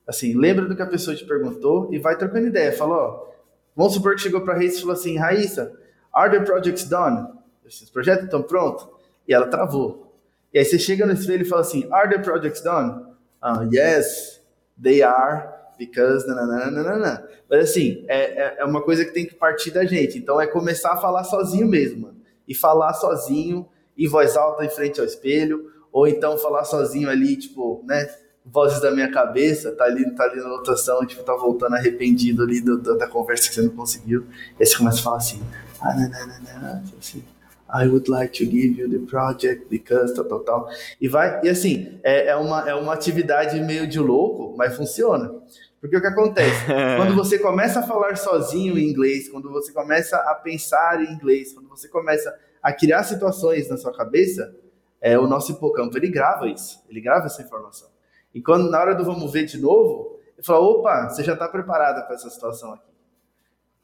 Assim, lembra do que a pessoa te perguntou e vai trocando ideia. Fala, ó, vamos supor que chegou pra Raíssa e falou assim, Raíssa, are the projects done? Esses projetos estão prontos? E ela travou. E aí você chega no espelho e fala assim, are the projects done? Uh, yes, they are, because... Nananana. Mas assim, é, é, é uma coisa que tem que partir da gente. Então é começar a falar sozinho mesmo, mano. E falar sozinho, em voz alta em frente ao espelho, ou então falar sozinho ali, tipo, né? Vozes da minha cabeça, tá ali, tá ali na lotação, tipo, tá voltando arrependido ali do, do, da conversa que você não conseguiu. E aí você começa a falar assim, ah, não, não, não, não, assim, I would like to give you the project because tal, tal, tal. E vai, e assim, é, é, uma, é uma atividade meio de louco, mas funciona. Porque o que acontece? quando você começa a falar sozinho em inglês, quando você começa a pensar em inglês, quando você começa a criar situações na sua cabeça, é, o nosso hipocampo ele grava isso, ele grava essa informação. E quando na hora do vamos ver de novo, ele fala: opa, você já está preparada para essa situação aqui.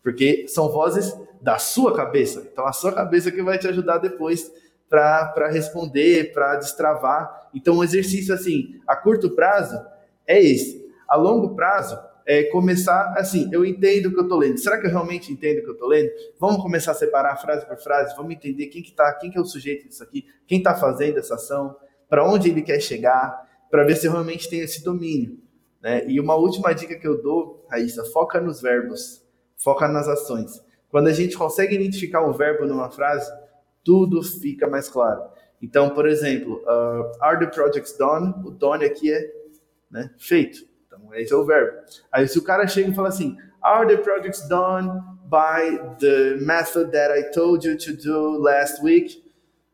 Porque são vozes da sua cabeça. Então a sua cabeça que vai te ajudar depois para responder, para destravar. Então um exercício assim, a curto prazo é esse. A longo prazo é começar assim, eu entendo o que eu estou lendo. Será que eu realmente entendo o que eu estou lendo? Vamos começar a separar frase por frase, vamos entender quem que tá, quem que é o sujeito disso aqui, quem está fazendo essa ação, para onde ele quer chegar, para ver se realmente tenho esse domínio. Né? E uma última dica que eu dou, Raíssa, foca nos verbos, foca nas ações. Quando a gente consegue identificar um verbo numa frase, tudo fica mais claro. Então, por exemplo, uh, are the projects done? O done aqui é né, feito. Então, esse é o verbo. Aí, se o cara chega e fala assim, are the projects done by the method that I told you to do last week?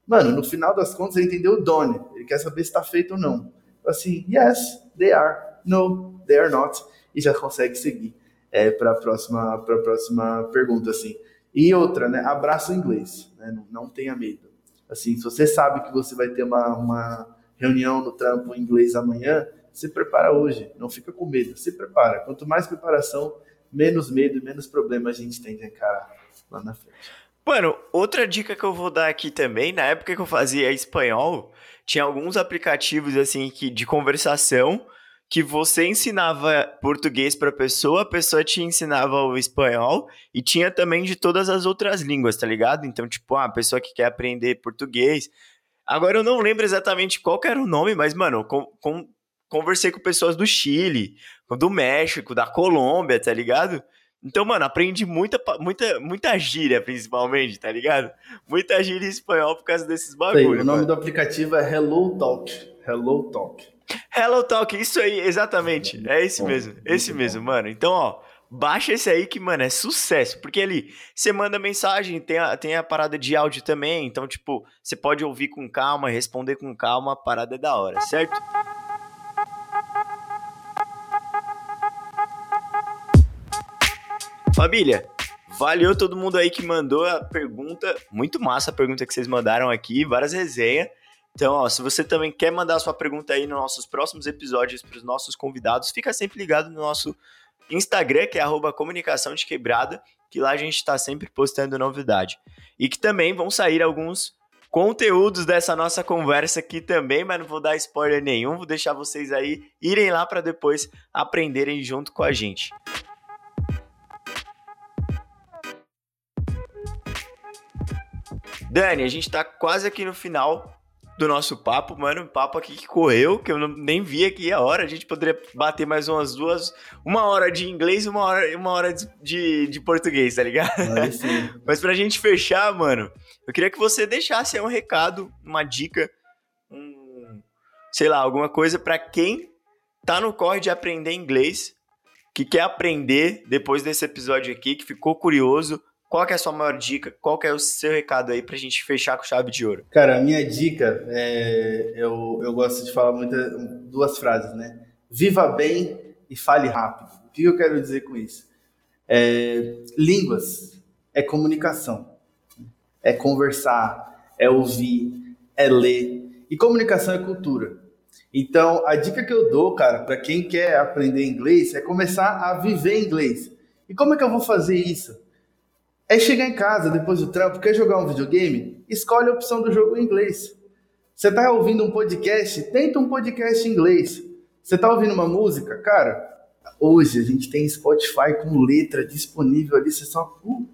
Mano, no final das contas, ele entendeu o done. Ele quer saber se está feito ou não. Assim, yes, they are. No, they are not. E já consegue seguir é, para a próxima, próxima pergunta, assim. E outra, né? Abraço o inglês, né? Não, não tenha medo. Assim, se você sabe que você vai ter uma, uma reunião no trampo em inglês amanhã, se prepara hoje, não fica com medo, se prepara. Quanto mais preparação, menos medo e menos problema a gente tem de encarar lá na frente. Mano, outra dica que eu vou dar aqui também, na época que eu fazia espanhol, tinha alguns aplicativos assim que de conversação que você ensinava português para a pessoa, a pessoa te ensinava o espanhol e tinha também de todas as outras línguas, tá ligado? Então, tipo, ah, a pessoa que quer aprender português. Agora eu não lembro exatamente qual era o nome, mas, mano, com, com, conversei com pessoas do Chile, do México, da Colômbia, tá ligado? Então, mano, aprendi muita, muita, muita gíria, principalmente, tá ligado? Muita gíria em espanhol por causa desses bagulhos. O nome mano. do aplicativo é Hello Talk. Hello Talk. Hello Talk, isso aí, exatamente. É esse mesmo, esse mesmo, mano. Então, ó, baixa esse aí que, mano, é sucesso. Porque ali, você manda mensagem, tem a, tem a parada de áudio também. Então, tipo, você pode ouvir com calma, responder com calma, a parada é da hora, certo? Família, valeu todo mundo aí que mandou a pergunta. Muito massa a pergunta que vocês mandaram aqui, várias resenhas. Então, ó, se você também quer mandar sua pergunta aí nos nossos próximos episódios para os nossos convidados, fica sempre ligado no nosso Instagram, que é arroba comunicação de quebrada, que lá a gente está sempre postando novidade. E que também vão sair alguns conteúdos dessa nossa conversa aqui também, mas não vou dar spoiler nenhum, vou deixar vocês aí irem lá para depois aprenderem junto com a gente. Dani, a gente tá quase aqui no final do nosso papo, mano. Um papo aqui que correu, que eu não, nem vi aqui a hora. A gente poderia bater mais umas duas, uma hora de inglês e uma hora, uma hora de, de português, tá ligado? Mas pra gente fechar, mano, eu queria que você deixasse aí um recado, uma dica, um, sei lá, alguma coisa para quem tá no corre de aprender inglês, que quer aprender depois desse episódio aqui, que ficou curioso Qual é a sua maior dica? Qual é o seu recado aí pra gente fechar com chave de ouro? Cara, a minha dica é. Eu, eu gosto de falar muitas duas frases, né? Viva bem e fale rápido. O que eu quero dizer com isso? É, línguas é comunicação, é conversar, é ouvir, é ler. E comunicação é cultura. Então, a dica que eu dou, cara, para quem quer aprender inglês é começar a viver inglês. E como é que eu vou fazer isso? É chegar em casa depois do trampo, quer jogar um videogame? Escolhe a opção do jogo em inglês. Você está ouvindo um podcast? Tenta um podcast em inglês. Você está ouvindo uma música? Cara, hoje a gente tem Spotify com letra disponível ali. Você só. Uh,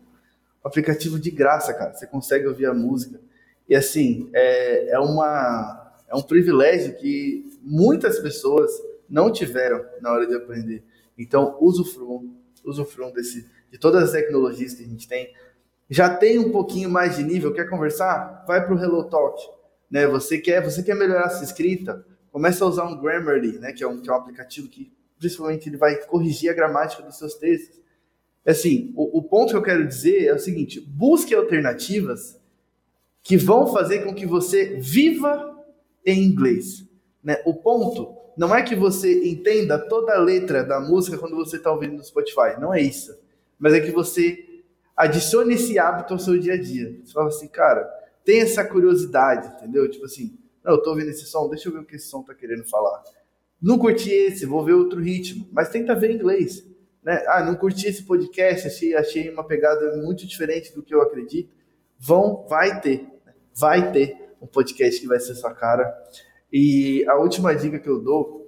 aplicativo de graça, cara. Você consegue ouvir a música. E assim, é, é uma é um privilégio que muitas pessoas não tiveram na hora de aprender. Então, usufruam, usufruam desse, de todas as tecnologias que a gente tem. Já tem um pouquinho mais de nível, quer conversar? Vai para o Hello Talk. Né? Você, quer, você quer melhorar sua escrita? Começa a usar um Grammarly, né? que, é um, que é um aplicativo que principalmente ele vai corrigir a gramática dos seus textos. Assim, o, o ponto que eu quero dizer é o seguinte: busque alternativas que vão fazer com que você viva em inglês. Né? O ponto não é que você entenda toda a letra da música quando você está ouvindo no Spotify, não é isso. Mas é que você adicione esse hábito ao seu dia a dia. Você fala assim, cara, tem essa curiosidade, entendeu? Tipo assim, não, eu tô ouvindo esse som, deixa eu ver o que esse som tá querendo falar. Não curti esse, vou ver outro ritmo, mas tenta ver em inglês. Né? Ah, não curti esse podcast, achei, achei uma pegada muito diferente do que eu acredito. Vão, vai ter, né? vai ter um podcast que vai ser sua cara. E a última dica que eu dou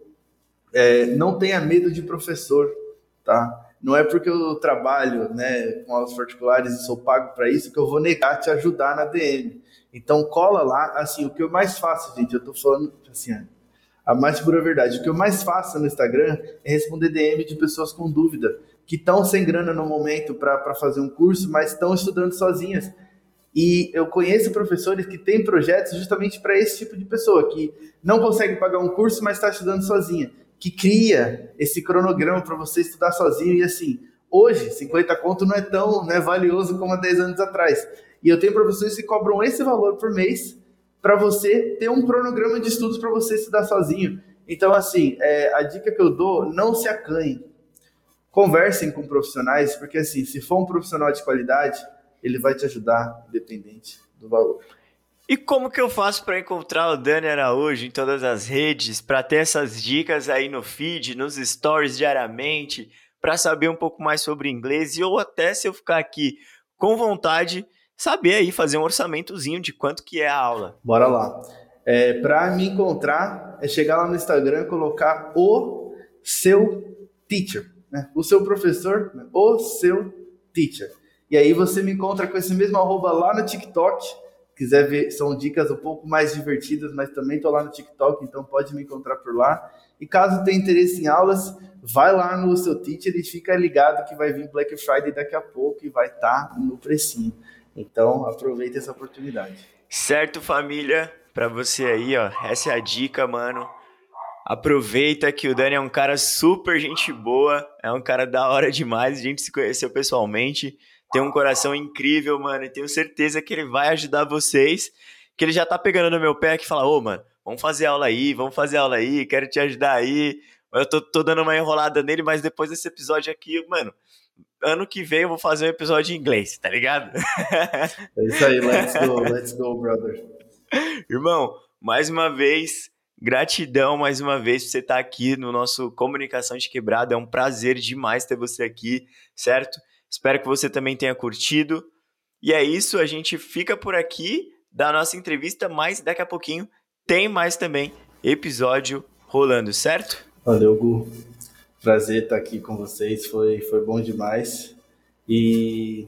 é não tenha medo de professor, tá? Não é porque eu trabalho né, com aulas particulares e sou pago para isso que eu vou negar te ajudar na DM. Então cola lá, assim, o que eu mais faço, gente, eu tô falando assim, a mais pura verdade, o que eu mais faço no Instagram é responder DM de pessoas com dúvida, que estão sem grana no momento para fazer um curso, mas estão estudando sozinhas. E eu conheço professores que têm projetos justamente para esse tipo de pessoa, que não consegue pagar um curso, mas está estudando sozinha, que cria esse cronograma para você estudar sozinho. E assim, hoje, 50 conto não é tão né, valioso como há 10 anos atrás. E eu tenho professores que cobram esse valor por mês para você ter um cronograma de estudos para você estudar sozinho. Então, assim, é, a dica que eu dou, não se acanhe. Conversem com profissionais, porque assim, se for um profissional de qualidade, ele vai te ajudar, independente do valor. E como que eu faço para encontrar o Dani Araújo em todas as redes, para ter essas dicas aí no feed, nos stories diariamente, para saber um pouco mais sobre inglês e ou até se eu ficar aqui com vontade, saber aí fazer um orçamentozinho de quanto que é a aula. Bora lá. É, para me encontrar, é chegar lá no Instagram, colocar o seu teacher, né? o seu professor, né? o seu teacher. E aí você me encontra com esse mesmo arroba lá no TikTok. Quiser ver, são dicas um pouco mais divertidas, mas também estou lá no TikTok, então pode me encontrar por lá. E caso tenha interesse em aulas, vai lá no seu teacher e fica ligado que vai vir Black Friday daqui a pouco e vai estar tá no precinho. Então aproveita essa oportunidade. Certo, família? Para você aí, ó, essa é a dica, mano. Aproveita que o Dani é um cara super gente boa, é um cara da hora demais, a gente se conheceu pessoalmente tem um coração incrível, mano, e tenho certeza que ele vai ajudar vocês, que ele já tá pegando no meu pé que fala, ô, oh, mano, vamos fazer aula aí, vamos fazer aula aí, quero te ajudar aí. Eu tô, tô dando uma enrolada nele, mas depois desse episódio aqui, mano, ano que vem eu vou fazer um episódio em inglês, tá ligado? É isso aí, let's go, let's go, brother. Irmão, mais uma vez, gratidão mais uma vez por você estar aqui no nosso Comunicação de Quebrada. É um prazer demais ter você aqui, certo? Espero que você também tenha curtido. E é isso, a gente fica por aqui da nossa entrevista, mas daqui a pouquinho tem mais também episódio rolando, certo? Valeu, Gu. Prazer estar aqui com vocês, foi, foi bom demais. E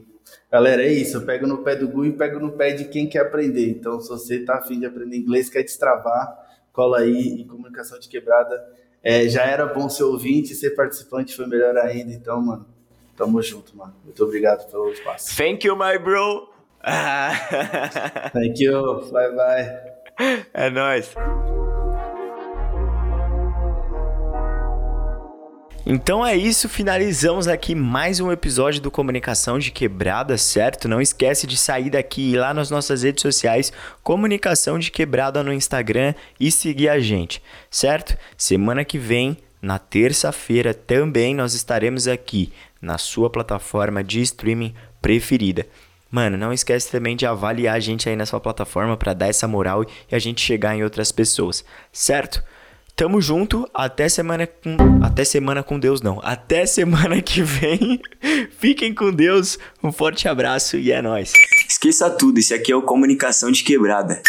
galera, é isso, eu pego no pé do Gu e pego no pé de quem quer aprender. Então, se você tá afim de aprender inglês, quer destravar, cola aí em comunicação de quebrada. É, já era bom ser ouvinte, ser participante foi melhor ainda. Então, mano, Tamo junto, mano. Muito obrigado pelo espaço. Thank you, my bro. Thank you. Bye, bye. É nóis. Então é isso, finalizamos aqui mais um episódio do Comunicação de Quebrada, certo? Não esquece de sair daqui e ir lá nas nossas redes sociais, Comunicação de Quebrada no Instagram e seguir a gente, certo? Semana que vem, na terça-feira, também nós estaremos aqui na sua plataforma de streaming preferida. Mano, não esquece também de avaliar a gente aí na sua plataforma para dar essa moral e a gente chegar em outras pessoas, certo? Tamo junto, até semana com até semana com Deus não. Até semana que vem. Fiquem com Deus. Um forte abraço e é nós. Esqueça tudo, esse aqui é o comunicação de quebrada.